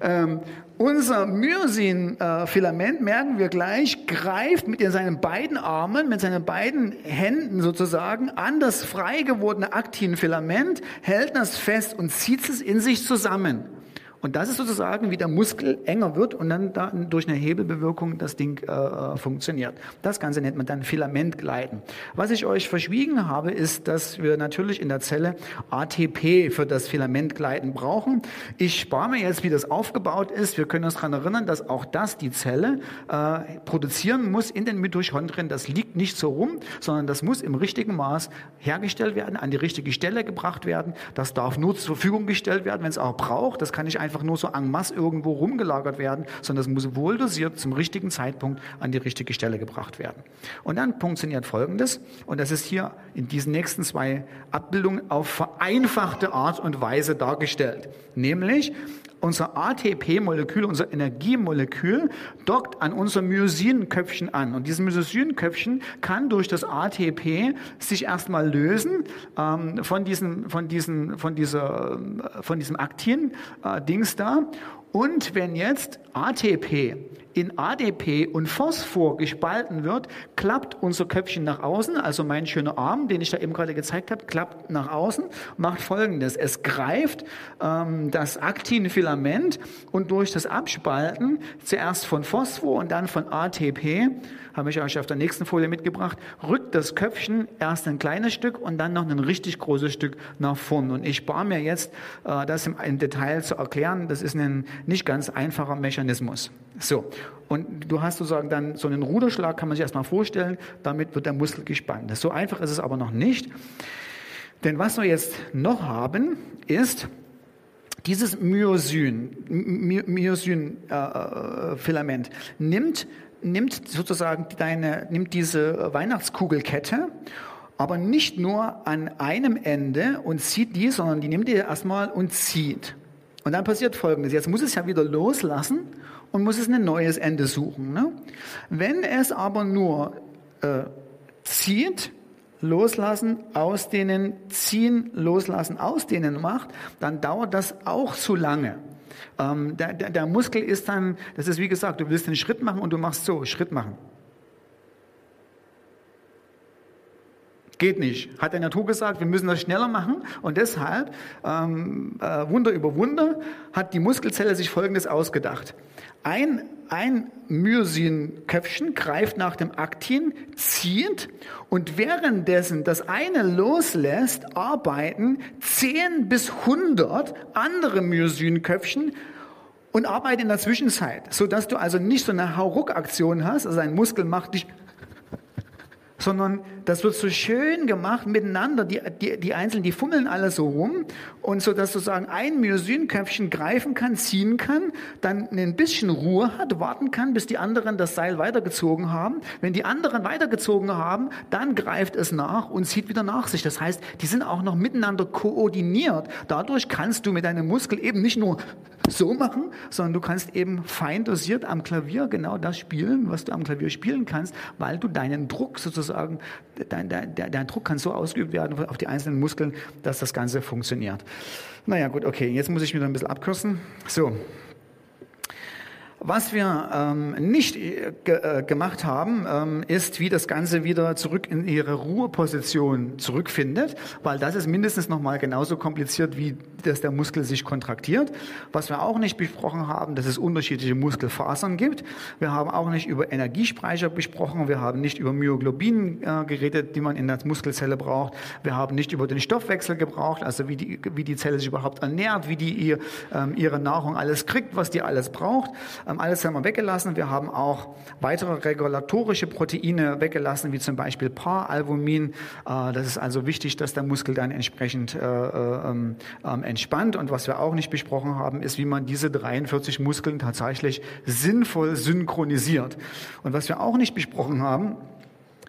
ähm, unser Myosin-Filament, merken wir gleich, greift mit seinen beiden Armen, mit seinen beiden Händen sozusagen an das frei gewordene Aktinfilament, hält das fest und zieht es in sich zusammen. Und das ist sozusagen, wie der Muskel enger wird und dann da durch eine Hebelbewirkung das Ding äh, äh funktioniert. Das Ganze nennt man dann Filamentgleiten. Was ich euch verschwiegen habe, ist, dass wir natürlich in der Zelle ATP für das Filamentgleiten brauchen. Ich spare mir jetzt, wie das aufgebaut ist. Wir können uns daran erinnern, dass auch das die Zelle äh, produzieren muss in den Mitochondrien. Das liegt nicht so rum, sondern das muss im richtigen Maß hergestellt werden, an die richtige Stelle gebracht werden. Das darf nur zur Verfügung gestellt werden, wenn es auch braucht. Das kann ich einfach einfach nur so en masse irgendwo rumgelagert werden, sondern es muss wohl dosiert zum richtigen Zeitpunkt an die richtige Stelle gebracht werden. Und dann funktioniert Folgendes, und das ist hier in diesen nächsten zwei Abbildungen auf vereinfachte Art und Weise dargestellt. Nämlich, unser ATP-Molekül, unser Energiemolekül, dockt an unser Myosinköpfchen an. Und dieses Myosinköpfchen kann durch das ATP sich erstmal lösen ähm, von, diesen, von, diesen, von, dieser, von diesem Aktin-Dings äh, da. Und wenn jetzt ATP in ADP und Phosphor gespalten wird, klappt unser Köpfchen nach außen, also mein schöner Arm, den ich da eben gerade gezeigt habe, klappt nach außen, macht folgendes. Es greift ähm, das Aktinfilament und durch das Abspalten zuerst von Phosphor und dann von ATP habe ich euch auf der nächsten Folie mitgebracht, rückt das Köpfchen erst ein kleines Stück und dann noch ein richtig großes Stück nach vorn. Und ich spare mir jetzt, äh, das im, Detail zu erklären. Das ist ein nicht ganz einfacher Mechanismus. So. Und du hast sozusagen dann so einen Ruderschlag, kann man sich erstmal vorstellen, damit wird der Muskel gespannt. So einfach ist es aber noch nicht. Denn was wir jetzt noch haben, ist, dieses Myosin, Myosin-Filament äh, nimmt nimmt sozusagen deine, nimmt diese Weihnachtskugelkette, aber nicht nur an einem Ende und zieht die, sondern die nimmt die erstmal und zieht. Und dann passiert Folgendes. Jetzt muss es ja wieder loslassen und muss es ein neues Ende suchen. Ne? Wenn es aber nur äh, zieht, loslassen, ausdehnen, ziehen, loslassen, ausdehnen macht, dann dauert das auch zu lange. Ähm, der, der, der Muskel ist dann, das ist wie gesagt, du willst einen Schritt machen und du machst so, Schritt machen. Geht nicht. Hat der Natur gesagt, wir müssen das schneller machen. Und deshalb, ähm, äh, Wunder über Wunder, hat die Muskelzelle sich Folgendes ausgedacht. Ein, ein Myosin-Köpfchen greift nach dem Aktin, zieht und währenddessen das eine loslässt, arbeiten 10 bis 100 andere Myosin-Köpfchen und arbeiten in der Zwischenzeit, sodass du also nicht so eine Hauruck-Aktion hast, also ein Muskel macht dich sondern das wird so schön gemacht miteinander. Die, die, die Einzelnen, die fummeln alle so rum und so, dass sozusagen ein Myosinköpfchen greifen kann, ziehen kann, dann ein bisschen Ruhe hat, warten kann, bis die anderen das Seil weitergezogen haben. Wenn die anderen weitergezogen haben, dann greift es nach und zieht wieder nach sich. Das heißt, die sind auch noch miteinander koordiniert. Dadurch kannst du mit deinem Muskel eben nicht nur so machen, sondern du kannst eben fein dosiert am Klavier genau das spielen, was du am Klavier spielen kannst, weil du deinen Druck sozusagen, dein, dein, dein Druck kann so ausgeübt werden auf die einzelnen Muskeln, dass das Ganze funktioniert. Naja, gut, okay, jetzt muss ich wieder ein bisschen abkürzen. So. Was wir ähm, nicht äh, äh, gemacht haben, ähm, ist, wie das Ganze wieder zurück in ihre Ruheposition zurückfindet, weil das ist mindestens nochmal genauso kompliziert, wie dass der Muskel sich kontraktiert. Was wir auch nicht besprochen haben, dass es unterschiedliche Muskelfasern gibt. Wir haben auch nicht über Energiespeicher besprochen. Wir haben nicht über Myoglobin äh, geredet, die man in der Muskelzelle braucht. Wir haben nicht über den Stoffwechsel gebraucht, also wie die, wie die Zelle sich überhaupt ernährt, wie die ihr, ähm, ihre Nahrung alles kriegt, was die alles braucht. Alles haben wir weggelassen. Wir haben auch weitere regulatorische Proteine weggelassen, wie zum Beispiel Paralbumin. Äh, das ist also wichtig, dass der Muskel dann entsprechend äh, äh, ähm, entspannt. Und was wir auch nicht besprochen haben, ist, wie man diese 43 Muskeln tatsächlich sinnvoll synchronisiert. Und was wir auch nicht besprochen haben,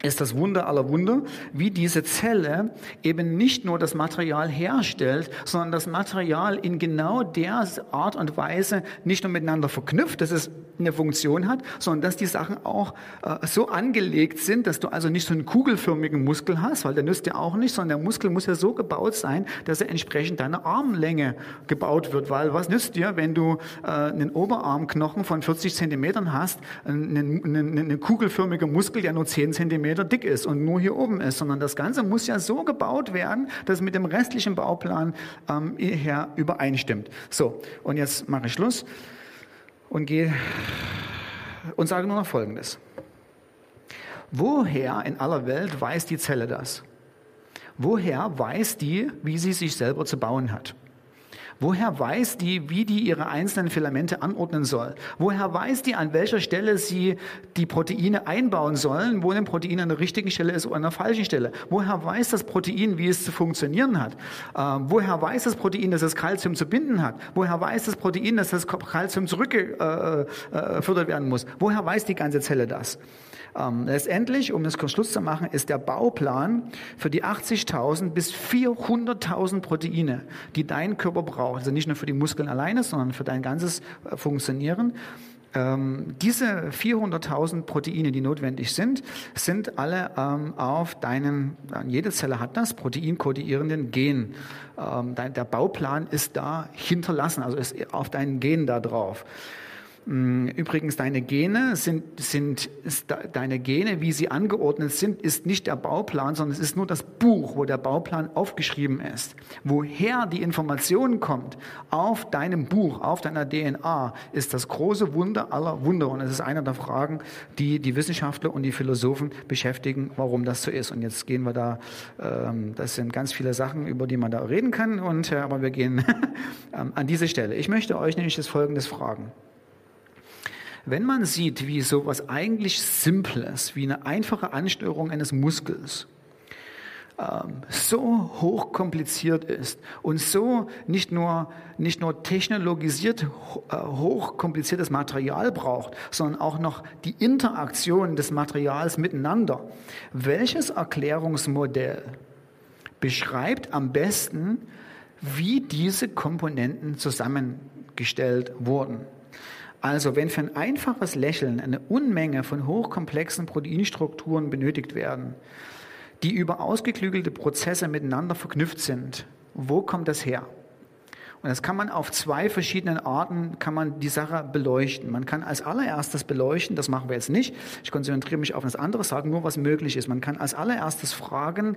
ist das Wunder aller Wunder, wie diese Zelle eben nicht nur das Material herstellt, sondern das Material in genau der Art und Weise nicht nur miteinander verknüpft, dass es eine Funktion hat, sondern dass die Sachen auch äh, so angelegt sind, dass du also nicht so einen kugelförmigen Muskel hast, weil der nützt ja auch nicht, sondern der Muskel muss ja so gebaut sein, dass er entsprechend deiner Armlänge gebaut wird, weil was nützt dir, wenn du äh, einen Oberarmknochen von 40 Zentimetern hast, einen, einen, einen kugelförmigen Muskel, der nur 10 Zentimeter Meter dick ist und nur hier oben ist, sondern das Ganze muss ja so gebaut werden, dass es mit dem restlichen Bauplan ähm, her übereinstimmt. So, und jetzt mache ich Schluss und gehe und sage nur noch Folgendes. Woher in aller Welt weiß die Zelle das? Woher weiß die, wie sie sich selber zu bauen hat? Woher weiß die, wie die ihre einzelnen Filamente anordnen soll? Woher weiß die, an welcher Stelle sie die Proteine einbauen sollen, wo ein Protein an der richtigen Stelle ist oder an der falschen Stelle? Woher weiß das Protein, wie es zu funktionieren hat? Äh, woher weiß das Protein, dass es Kalzium zu binden hat? Woher weiß das Protein, dass das Kalzium zurückgefördert äh, äh, werden muss? Woher weiß die ganze Zelle das? Ähm, letztendlich, um kurz Schluss zu machen, ist der Bauplan für die 80.000 bis 400.000 Proteine, die dein Körper braucht, also nicht nur für die Muskeln alleine, sondern für dein ganzes äh, Funktionieren. Ähm, diese 400.000 Proteine, die notwendig sind, sind alle ähm, auf deinen, jede Zelle hat das, proteinkodierenden Gen. Ähm, der Bauplan ist da hinterlassen, also ist auf deinen Gen da drauf. Mm, übrigens, deine Gene sind, sind deine Gene, wie sie angeordnet sind, ist nicht der Bauplan, sondern es ist nur das Buch, wo der Bauplan aufgeschrieben ist. Woher die Information kommt auf deinem Buch, auf deiner DNA, ist das große Wunder aller Wunder. Und es ist einer der Fragen, die die Wissenschaftler und die Philosophen beschäftigen, warum das so ist. Und jetzt gehen wir da, ähm, das sind ganz viele Sachen, über die man da reden kann. Und äh, aber wir gehen ähm, an diese Stelle. Ich möchte euch nämlich das Folgendes fragen. Wenn man sieht, wie sowas eigentlich Simples, wie eine einfache Ansteuerung eines Muskels, ähm, so hochkompliziert ist und so nicht nur, nicht nur technologisiert äh, hochkompliziertes Material braucht, sondern auch noch die Interaktion des Materials miteinander. Welches Erklärungsmodell beschreibt am besten, wie diese Komponenten zusammengestellt wurden? Also wenn für ein einfaches Lächeln eine Unmenge von hochkomplexen Proteinstrukturen benötigt werden, die über ausgeklügelte Prozesse miteinander verknüpft sind, wo kommt das her? Und das kann man auf zwei verschiedenen Arten, kann man die Sache beleuchten. Man kann als allererstes beleuchten, das machen wir jetzt nicht, ich konzentriere mich auf das andere, sagen nur, was möglich ist. Man kann als allererstes fragen,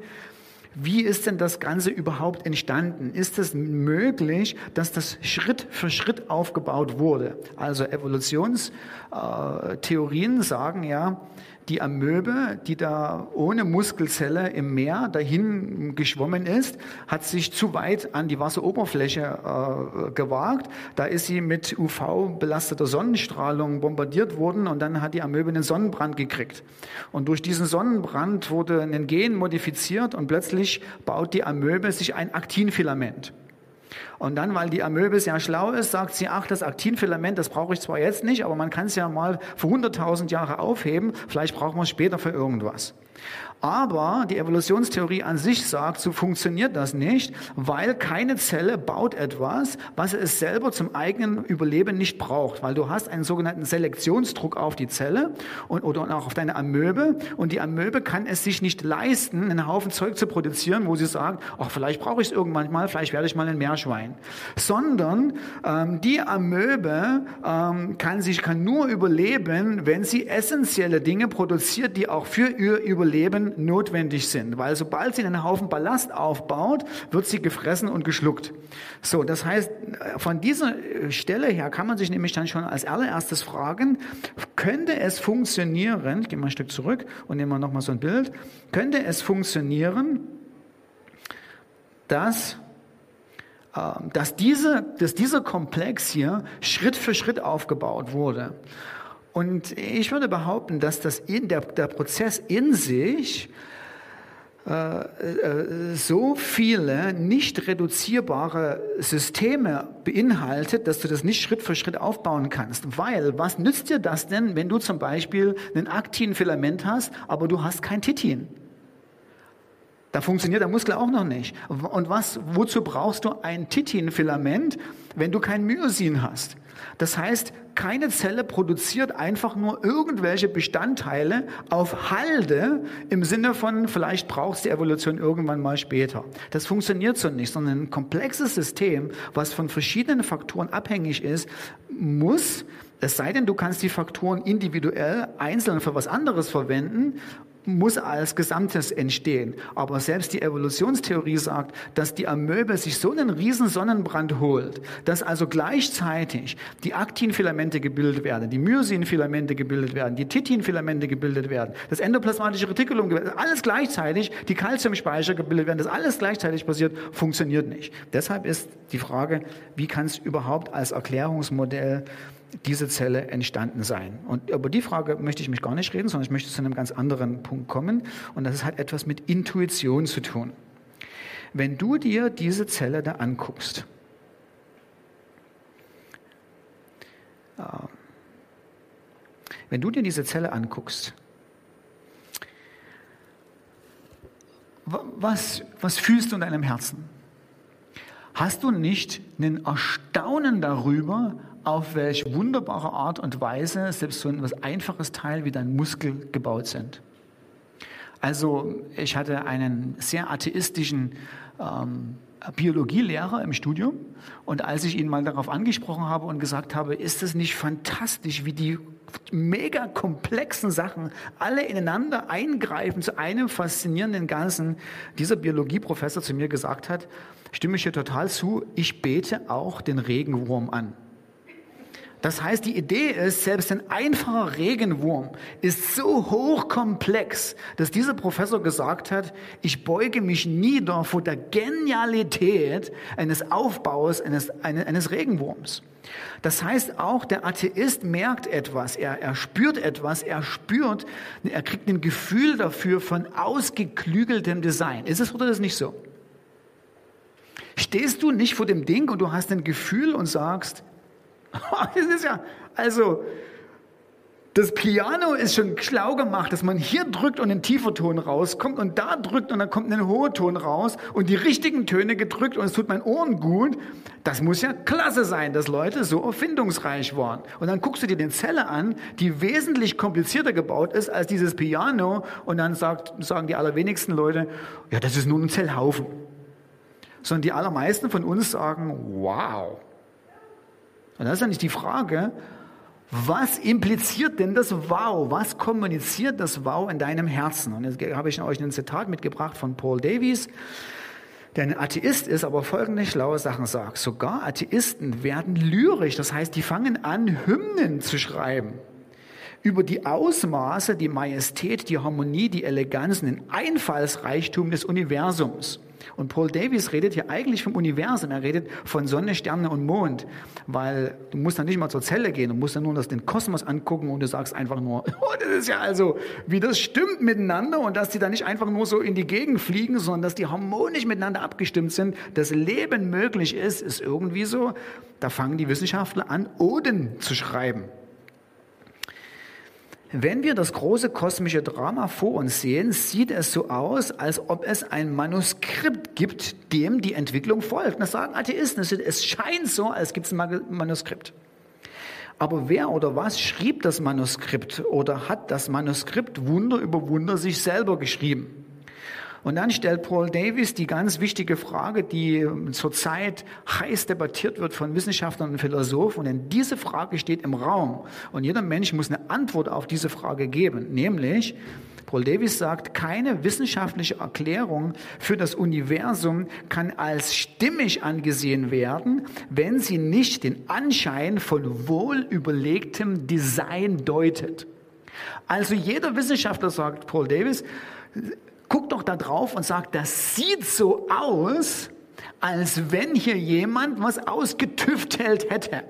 wie ist denn das Ganze überhaupt entstanden? Ist es möglich, dass das Schritt für Schritt aufgebaut wurde? Also Evolutionstheorien sagen ja, die Amöbe, die da ohne Muskelzelle im Meer dahin geschwommen ist, hat sich zu weit an die Wasseroberfläche äh, gewagt. Da ist sie mit UV-belasteter Sonnenstrahlung bombardiert worden und dann hat die Amöbe einen Sonnenbrand gekriegt. Und durch diesen Sonnenbrand wurde ein Gen modifiziert und plötzlich baut die Amöbe sich ein Aktinfilament. Und dann, weil die Amöbe sehr schlau ist, sagt sie, ach, das Aktinfilament, das brauche ich zwar jetzt nicht, aber man kann es ja mal für 100.000 Jahre aufheben, vielleicht brauchen wir es später für irgendwas. Aber die Evolutionstheorie an sich sagt, so funktioniert das nicht, weil keine Zelle baut etwas, was es selber zum eigenen Überleben nicht braucht. Weil du hast einen sogenannten Selektionsdruck auf die Zelle und, oder auch auf deine Amöbe. Und die Amöbe kann es sich nicht leisten, einen Haufen Zeug zu produzieren, wo sie sagt, ach, vielleicht brauche ich es irgendwann mal, vielleicht werde ich mal ein Meerschwein. Sondern ähm, die Amöbe ähm, kann sich kann nur überleben, wenn sie essentielle Dinge produziert, die auch für ihr Überleben notwendig sind, weil sobald sie einen Haufen Ballast aufbaut, wird sie gefressen und geschluckt. So, das heißt, von dieser Stelle her kann man sich nämlich dann schon als allererstes fragen, könnte es funktionieren, ich gehe mal ein Stück zurück und nehme mal nochmal so ein Bild, könnte es funktionieren, dass ähm, dass, diese, dass dieser Komplex hier Schritt für Schritt aufgebaut wurde. Und ich würde behaupten, dass das in der, der Prozess in sich äh, äh, so viele nicht reduzierbare Systeme beinhaltet, dass du das nicht Schritt für Schritt aufbauen kannst. Weil, was nützt dir das denn, wenn du zum Beispiel einen Aktinfilament hast, aber du hast kein Titin? Da funktioniert der Muskel auch noch nicht. Und was, wozu brauchst du ein Titinfilament, wenn du kein Myosin hast? Das heißt, keine Zelle produziert einfach nur irgendwelche Bestandteile auf Halde im Sinne von, vielleicht brauchst die Evolution irgendwann mal später. Das funktioniert so nicht, sondern ein komplexes System, was von verschiedenen Faktoren abhängig ist, muss es sei denn, du kannst die Faktoren individuell einzeln für was anderes verwenden muss als Gesamtes entstehen. Aber selbst die Evolutionstheorie sagt, dass die Amöbe sich so einen riesen Sonnenbrand holt, dass also gleichzeitig die Aktinfilamente gebildet werden, die Myosinfilamente gebildet werden, die Titinfilamente gebildet werden, das endoplasmatische Retikulum, alles gleichzeitig, die Calciumspeicher gebildet werden, das alles gleichzeitig passiert, funktioniert nicht. Deshalb ist die Frage, wie kann es überhaupt als Erklärungsmodell diese Zelle entstanden sein? Und über die Frage möchte ich mich gar nicht reden, sondern ich möchte zu einem ganz anderen Punkt kommen. Und das hat etwas mit Intuition zu tun. Wenn du dir diese Zelle da anguckst, äh, wenn du dir diese Zelle anguckst, was, was fühlst du in deinem Herzen? Hast du nicht einen Erstaunen darüber, auf welche wunderbare Art und Weise selbst so ein was einfaches Teil wie dein Muskel gebaut sind. Also ich hatte einen sehr atheistischen ähm, Biologielehrer im Studium und als ich ihn mal darauf angesprochen habe und gesagt habe, ist es nicht fantastisch, wie die mega komplexen Sachen alle ineinander eingreifen zu einem faszinierenden Ganzen, dieser Biologieprofessor zu mir gesagt hat, stimme ich hier total zu, ich bete auch den Regenwurm an. Das heißt, die Idee ist, selbst ein einfacher Regenwurm ist so hochkomplex, dass dieser Professor gesagt hat, ich beuge mich nieder vor der Genialität eines Aufbaus eines, eines, Regenwurms. Das heißt, auch der Atheist merkt etwas, er, er spürt etwas, er spürt, er kriegt ein Gefühl dafür von ausgeklügeltem Design. Ist es oder ist es nicht so? Stehst du nicht vor dem Ding und du hast ein Gefühl und sagst, Das ist ja, also, das Piano ist schon schlau gemacht, dass man hier drückt und ein tiefer Ton rauskommt und da drückt und dann kommt ein hoher Ton raus und die richtigen Töne gedrückt und es tut meinen Ohren gut. Das muss ja klasse sein, dass Leute so erfindungsreich waren. Und dann guckst du dir den Zelle an, die wesentlich komplizierter gebaut ist als dieses Piano und dann sagt, sagen die allerwenigsten Leute, ja, das ist nur ein Zellhaufen. Sondern die allermeisten von uns sagen, wow, und das ist nicht die Frage, was impliziert denn das Wow? Was kommuniziert das Wow in deinem Herzen? Und jetzt habe ich euch ein Zitat mitgebracht von Paul Davies, der ein Atheist ist, aber folgende schlaue Sachen sagt. Sogar Atheisten werden lyrisch, das heißt, die fangen an, Hymnen zu schreiben über die Ausmaße, die Majestät, die Harmonie, die Eleganz, den Einfallsreichtum des Universums. Und Paul Davies redet hier eigentlich vom Universum. Er redet von Sonne, Sterne und Mond. Weil du musst dann nicht mal zur Zelle gehen, du musst dann nur das, den Kosmos angucken und du sagst einfach nur, oh, das ist ja also, wie das stimmt miteinander und dass die da nicht einfach nur so in die Gegend fliegen, sondern dass die harmonisch miteinander abgestimmt sind, dass Leben möglich ist, ist irgendwie so. Da fangen die Wissenschaftler an, Oden zu schreiben. Wenn wir das große kosmische Drama vor uns sehen, sieht es so aus, als ob es ein Manuskript gibt, dem die Entwicklung folgt. Das sagen Atheisten. Es scheint so, als gibt es ein Manuskript. Aber wer oder was schrieb das Manuskript oder hat das Manuskript Wunder über Wunder sich selber geschrieben? Und dann stellt Paul Davis die ganz wichtige Frage, die zurzeit heiß debattiert wird von Wissenschaftlern und Philosophen. Und diese Frage steht im Raum. Und jeder Mensch muss eine Antwort auf diese Frage geben. Nämlich, Paul Davis sagt, keine wissenschaftliche Erklärung für das Universum kann als stimmig angesehen werden, wenn sie nicht den Anschein von wohlüberlegtem Design deutet. Also jeder Wissenschaftler, sagt Paul Davis, guckt doch da drauf und sagt, das sieht so aus, als wenn hier jemand was ausgetüftelt hätte.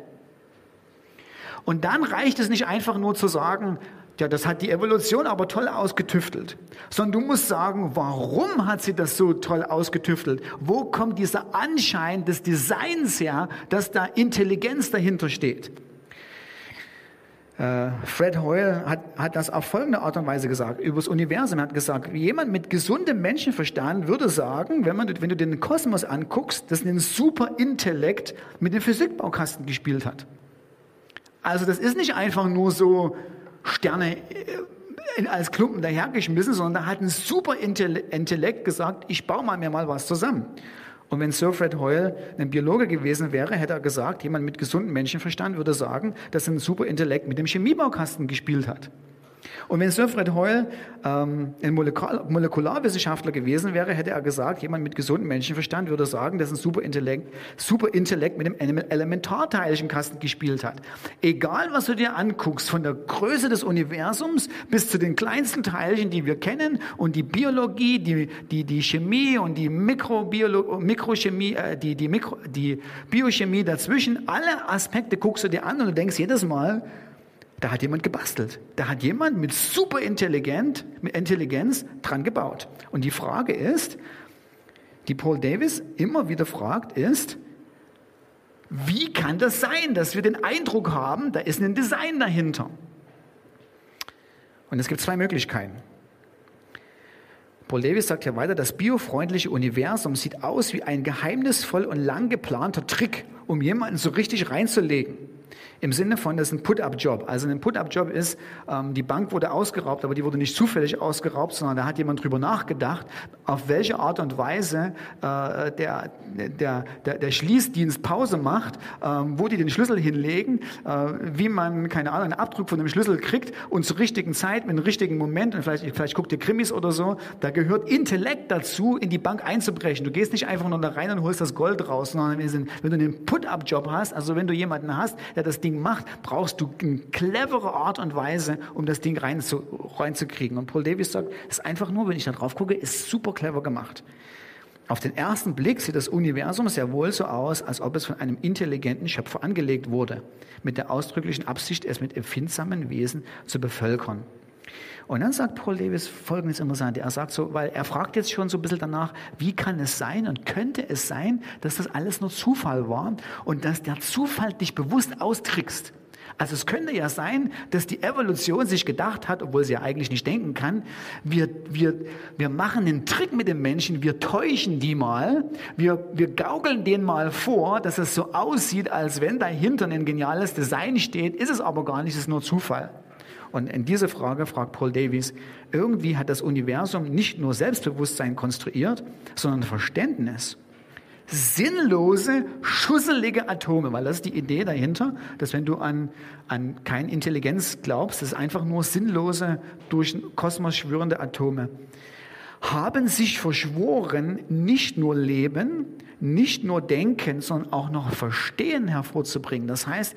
Und dann reicht es nicht einfach nur zu sagen, ja, das hat die Evolution aber toll ausgetüftelt, sondern du musst sagen, warum hat sie das so toll ausgetüftelt? Wo kommt dieser Anschein des Designs her, dass da Intelligenz dahinter steht? Äh, Fred Hoyle hat, hat das auf folgende Art und Weise gesagt, über das Universum. Er hat gesagt, jemand mit gesundem Menschenverstand würde sagen, wenn, man, wenn du den Kosmos anguckst, dass ein Superintellekt mit dem Physikbaukasten gespielt hat. Also das ist nicht einfach nur so Sterne äh, als Klumpen dahergeschmissen, sondern da hat ein Superintellekt gesagt, ich baue mal mir mal was zusammen. Und wenn Sir Fred Hoyle ein Biologe gewesen wäre, hätte er gesagt, jemand mit gesundem Menschenverstand würde sagen, dass ein Superintellekt mit dem Chemiebaukasten gespielt hat. Und wenn Sir Fred Hoyle ähm, ein Molekul Molekularwissenschaftler gewesen wäre, hätte er gesagt, jemand mit gesundem Menschenverstand würde sagen, dass ein Superintellekt, Superintellekt mit einem Elementarteilchenkasten gespielt hat. Egal, was du dir anguckst, von der Größe des Universums bis zu den kleinsten Teilchen, die wir kennen, und die Biologie, die, die, die Chemie und die Mikrobiolo Mikrochemie, äh, die, die, Mikro die Biochemie dazwischen, alle Aspekte guckst du dir an und du denkst jedes Mal, da hat jemand gebastelt. Da hat jemand mit super intelligent, mit Intelligenz dran gebaut. Und die Frage ist, die Paul Davis immer wieder fragt, ist, wie kann das sein, dass wir den Eindruck haben, da ist ein Design dahinter? Und es gibt zwei Möglichkeiten. Paul Davis sagt ja weiter, das biofreundliche Universum sieht aus wie ein geheimnisvoll und lang geplanter Trick, um jemanden so richtig reinzulegen. Im Sinne von, das ist ein Put-up-Job. Also ein Put-up-Job ist, ähm, die Bank wurde ausgeraubt, aber die wurde nicht zufällig ausgeraubt, sondern da hat jemand drüber nachgedacht, auf welche Art und Weise äh, der, der, der, der Schließdienst Pause macht, äh, wo die den Schlüssel hinlegen, äh, wie man, keine Ahnung, einen Abdruck von dem Schlüssel kriegt und zur richtigen Zeit, mit dem richtigen Moment, und vielleicht, vielleicht guckt ihr Krimis oder so, da gehört Intellekt dazu, in die Bank einzubrechen. Du gehst nicht einfach nur da rein und holst das Gold raus, sondern wenn du einen Put-up-Job hast, also wenn du jemanden hast, der das Ding macht, brauchst du eine clevere Art und Weise, um das Ding rein zu, reinzukriegen. Und Paul Davis sagt, es ist einfach nur, wenn ich da drauf gucke, ist super clever gemacht. Auf den ersten Blick sieht das Universum sehr wohl so aus, als ob es von einem intelligenten Schöpfer angelegt wurde, mit der ausdrücklichen Absicht, es mit empfindsamen Wesen zu bevölkern. Und dann sagt Paul Davis folgendes interessant. Er sagt so, weil er fragt jetzt schon so ein bisschen danach, wie kann es sein und könnte es sein, dass das alles nur Zufall war und dass der Zufall dich bewusst austrickst. Also es könnte ja sein, dass die Evolution sich gedacht hat, obwohl sie ja eigentlich nicht denken kann, wir, wir, wir machen einen Trick mit den Menschen, wir täuschen die mal, wir, wir gaukeln denen mal vor, dass es so aussieht, als wenn dahinter ein geniales Design steht, ist es aber gar nicht, es ist nur Zufall. Und in diese Frage fragt Paul Davies, irgendwie hat das Universum nicht nur Selbstbewusstsein konstruiert, sondern Verständnis. Sinnlose, schusselige Atome, weil das ist die Idee dahinter, dass wenn du an, an keine Intelligenz glaubst, ist einfach nur sinnlose, durch den Kosmos schwörende Atome, haben sich verschworen, nicht nur Leben, nicht nur Denken, sondern auch noch Verstehen hervorzubringen. Das heißt,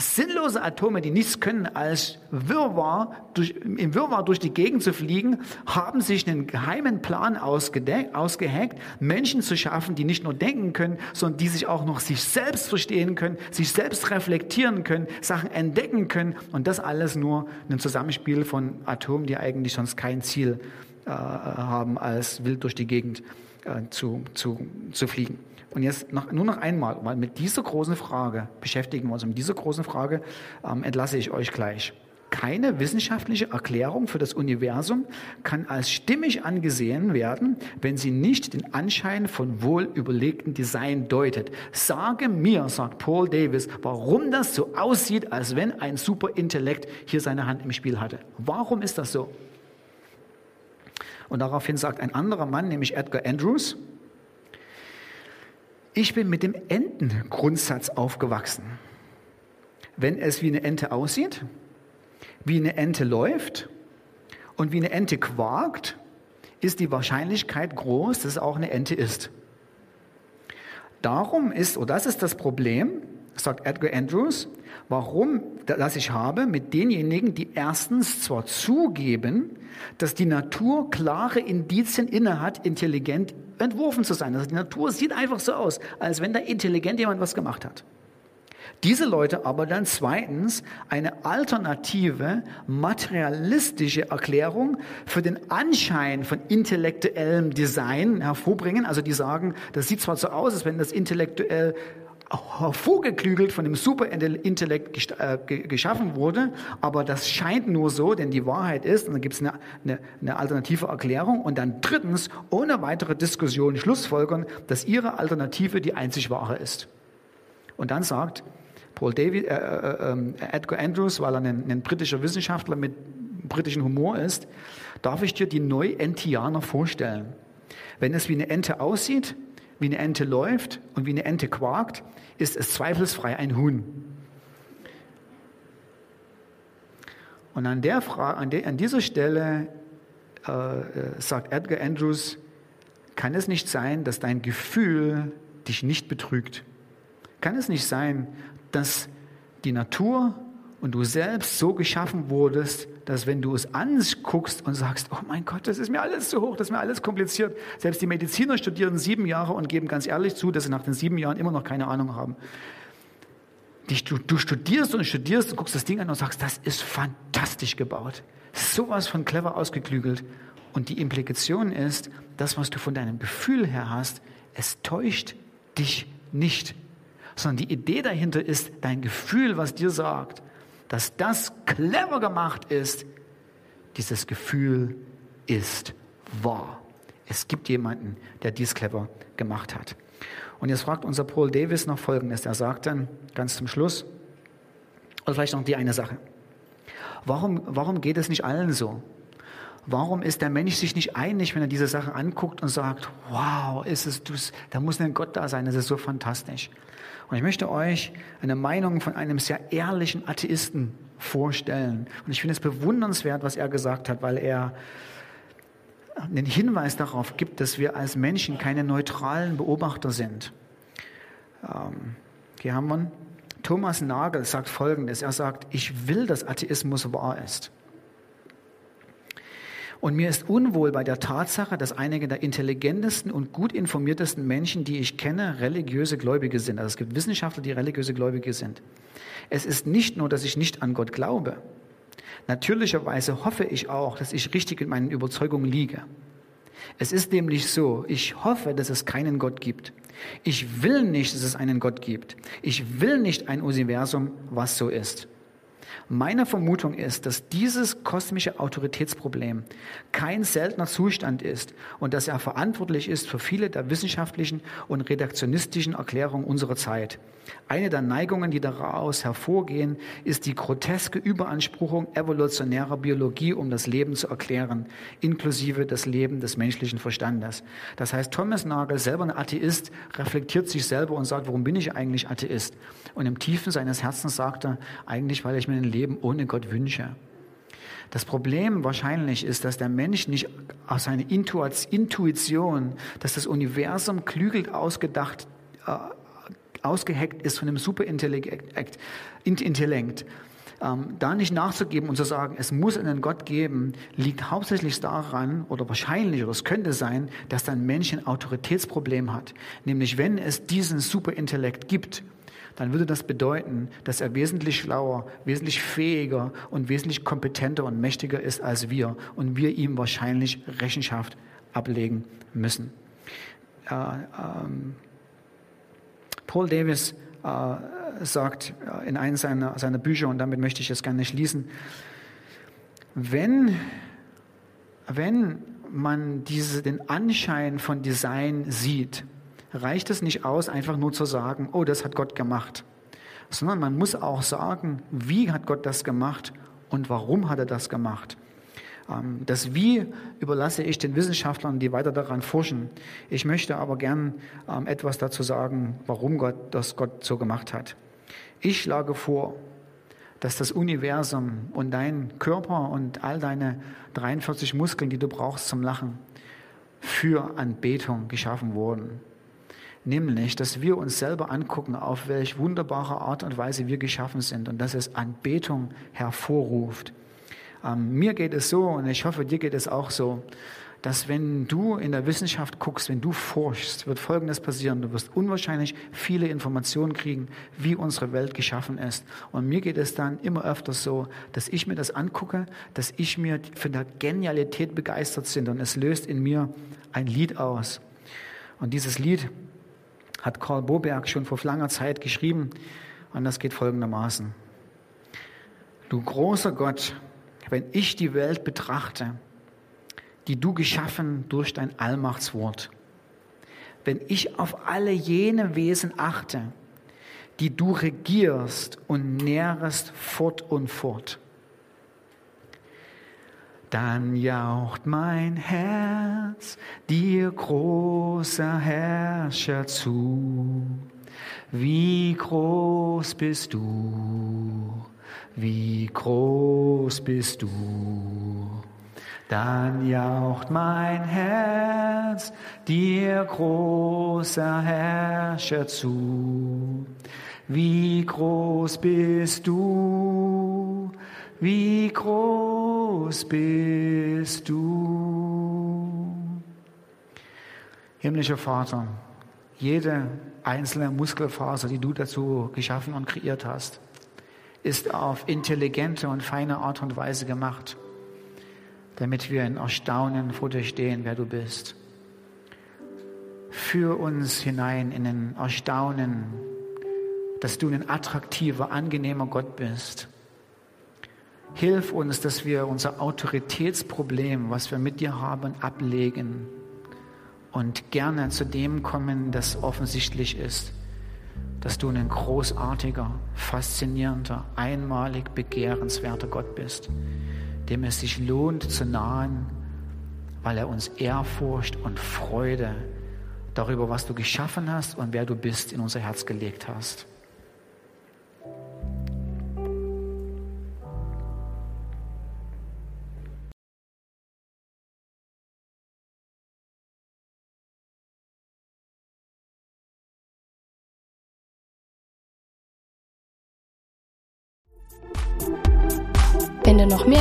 sinnlose Atome, die nichts können, als Wirrwarr durch, im Wirrwarr durch die Gegend zu fliegen, haben sich einen geheimen Plan ausgeheckt, Menschen zu schaffen, die nicht nur denken können, sondern die sich auch noch sich selbst verstehen können, sich selbst reflektieren können, Sachen entdecken können und das alles nur ein Zusammenspiel von Atomen, die eigentlich sonst kein Ziel äh, haben, als wild durch die Gegend äh, zu, zu, zu fliegen. Und jetzt noch, nur noch einmal, weil mit dieser großen Frage beschäftigen wir uns. Mit dieser großen Frage ähm, entlasse ich euch gleich. Keine wissenschaftliche Erklärung für das Universum kann als stimmig angesehen werden, wenn sie nicht den Anschein von wohl überlegtem Design deutet. Sage mir, sagt Paul Davis, warum das so aussieht, als wenn ein Superintellekt hier seine Hand im Spiel hatte. Warum ist das so? Und daraufhin sagt ein anderer Mann, nämlich Edgar Andrews, ich bin mit dem Entengrundsatz aufgewachsen. Wenn es wie eine Ente aussieht, wie eine Ente läuft und wie eine Ente quakt, ist die Wahrscheinlichkeit groß, dass es auch eine Ente ist. Darum ist, oder das ist das Problem, sagt Edgar Andrews, warum das ich habe mit denjenigen, die erstens zwar zugeben, dass die Natur klare Indizien innehat, intelligent entworfen zu sein. Also die Natur sieht einfach so aus, als wenn da intelligent jemand was gemacht hat. Diese Leute aber dann zweitens eine alternative, materialistische Erklärung für den Anschein von intellektuellem Design hervorbringen. Also die sagen, das sieht zwar so aus, als wenn das intellektuell hervorgeklügelt von dem Superintellekt äh, geschaffen wurde, aber das scheint nur so, denn die Wahrheit ist, und dann gibt es eine, eine, eine, alternative Erklärung, und dann drittens, ohne weitere Diskussion schlussfolgern, dass ihre Alternative die einzig wahre ist. Und dann sagt Paul David, äh, äh, äh, Edgar Andrews, weil er ein, ein britischer Wissenschaftler mit britischem Humor ist, darf ich dir die Neu-Entianer vorstellen. Wenn es wie eine Ente aussieht, wie eine Ente läuft und wie eine Ente quakt, ist es zweifelsfrei ein Huhn. Und an, der Frage, an, de, an dieser Stelle äh, äh, sagt Edgar Andrews, kann es nicht sein, dass dein Gefühl dich nicht betrügt? Kann es nicht sein, dass die Natur und du selbst so geschaffen wurdest, dass wenn du es anguckst und sagst, oh mein Gott, das ist mir alles zu hoch, das ist mir alles kompliziert. Selbst die Mediziner studieren sieben Jahre und geben ganz ehrlich zu, dass sie nach den sieben Jahren immer noch keine Ahnung haben. Du, studierst und studierst und guckst das Ding an und sagst, das ist fantastisch gebaut. Sowas von clever ausgeklügelt. Und die Implikation ist, das, was du von deinem Gefühl her hast, es täuscht dich nicht sondern die Idee dahinter ist dein Gefühl, was dir sagt, dass das clever gemacht ist. Dieses Gefühl ist wahr. Es gibt jemanden, der dies clever gemacht hat. Und jetzt fragt unser Paul Davis noch Folgendes. Er sagt dann ganz zum Schluss, oder vielleicht noch die eine Sache. Warum, warum geht es nicht allen so? Warum ist der Mensch sich nicht einig, wenn er diese Sache anguckt und sagt, wow, ist es, da muss ein Gott da sein, das ist so fantastisch. Und ich möchte euch eine Meinung von einem sehr ehrlichen Atheisten vorstellen. Und ich finde es bewundernswert, was er gesagt hat, weil er einen Hinweis darauf gibt, dass wir als Menschen keine neutralen Beobachter sind. Ähm, hier haben wir Thomas Nagel sagt Folgendes. Er sagt, ich will, dass Atheismus wahr ist. Und mir ist unwohl bei der Tatsache, dass einige der intelligentesten und gut informiertesten Menschen, die ich kenne, religiöse Gläubige sind. Also es gibt Wissenschaftler, die religiöse Gläubige sind. Es ist nicht nur, dass ich nicht an Gott glaube. Natürlicherweise hoffe ich auch, dass ich richtig in meinen Überzeugungen liege. Es ist nämlich so, ich hoffe, dass es keinen Gott gibt. Ich will nicht, dass es einen Gott gibt. Ich will nicht ein Universum, was so ist. Meine Vermutung ist, dass dieses kosmische Autoritätsproblem kein seltener Zustand ist und dass er verantwortlich ist für viele der wissenschaftlichen und redaktionistischen Erklärungen unserer Zeit. Eine der Neigungen, die daraus hervorgehen, ist die groteske Überanspruchung evolutionärer Biologie, um das Leben zu erklären, inklusive das Leben des menschlichen Verstandes. Das heißt, Thomas Nagel, selber ein Atheist, reflektiert sich selber und sagt, warum bin ich eigentlich Atheist? Und im Tiefen seines Herzens sagt er, eigentlich, weil ich mir ein Leben ohne Gott wünsche. Das Problem wahrscheinlich ist, dass der Mensch nicht aus seiner Intuition, dass das Universum klügelt ausgedacht, äh, ausgeheckt ist von einem Superintellekt, Intellekt, ähm, da nicht nachzugeben und zu sagen, es muss einen Gott geben, liegt hauptsächlich daran, oder wahrscheinlich, oder es könnte sein, dass ein Mensch ein Autoritätsproblem hat. Nämlich, wenn es diesen Superintellekt gibt, dann würde das bedeuten, dass er wesentlich schlauer, wesentlich fähiger und wesentlich kompetenter und mächtiger ist als wir und wir ihm wahrscheinlich Rechenschaft ablegen müssen. Äh, ähm, Paul Davis äh, sagt äh, in einem seiner, seiner Bücher, und damit möchte ich es gerne schließen, Wenn, wenn man diese, den Anschein von Design sieht, reicht es nicht aus, einfach nur zu sagen, oh, das hat Gott gemacht, sondern man muss auch sagen, wie hat Gott das gemacht und warum hat er das gemacht. Ähm, das Wie überlasse ich den Wissenschaftlern, die weiter daran forschen. Ich möchte aber gern ähm, etwas dazu sagen, warum Gott das Gott so gemacht hat. Ich schlage vor, dass das Universum und dein Körper und all deine 43 Muskeln, die du brauchst zum Lachen, für Anbetung geschaffen wurden. Nämlich, dass wir uns selber angucken, auf welch wunderbare Art und Weise wir geschaffen sind und dass es Anbetung hervorruft. Ähm, mir geht es so und ich hoffe, dir geht es auch so, dass wenn du in der Wissenschaft guckst, wenn du forschst, wird Folgendes passieren. Du wirst unwahrscheinlich viele Informationen kriegen, wie unsere Welt geschaffen ist. Und mir geht es dann immer öfter so, dass ich mir das angucke, dass ich mir von der Genialität begeistert bin und es löst in mir ein Lied aus. Und dieses Lied hat Karl Boberg schon vor langer Zeit geschrieben und das geht folgendermaßen. Du großer Gott, wenn ich die Welt betrachte, die du geschaffen durch dein Allmachtswort, wenn ich auf alle jene Wesen achte, die du regierst und nährest fort und fort, dann jaucht mein Herz dir großer Herrscher zu. Wie groß bist du, wie groß bist du. Dann jaucht mein Herz dir großer Herrscher zu. Wie groß bist du, wie groß bist du. Himmlischer Vater, jede einzelne Muskelfaser, die du dazu geschaffen und kreiert hast, ist auf intelligente und feine Art und Weise gemacht, damit wir in Erstaunen vor dir stehen, wer du bist. Führ uns hinein in ein Erstaunen, dass du ein attraktiver, angenehmer Gott bist Hilf uns, dass wir unser Autoritätsproblem, was wir mit dir haben, ablegen und gerne zu dem kommen, das offensichtlich ist, dass du ein großartiger, faszinierender, einmalig begehrenswerter Gott bist, dem es sich lohnt zu nahen, weil er uns Ehrfurcht und Freude darüber, was du geschaffen hast und wer du bist, in unser Herz gelegt hast.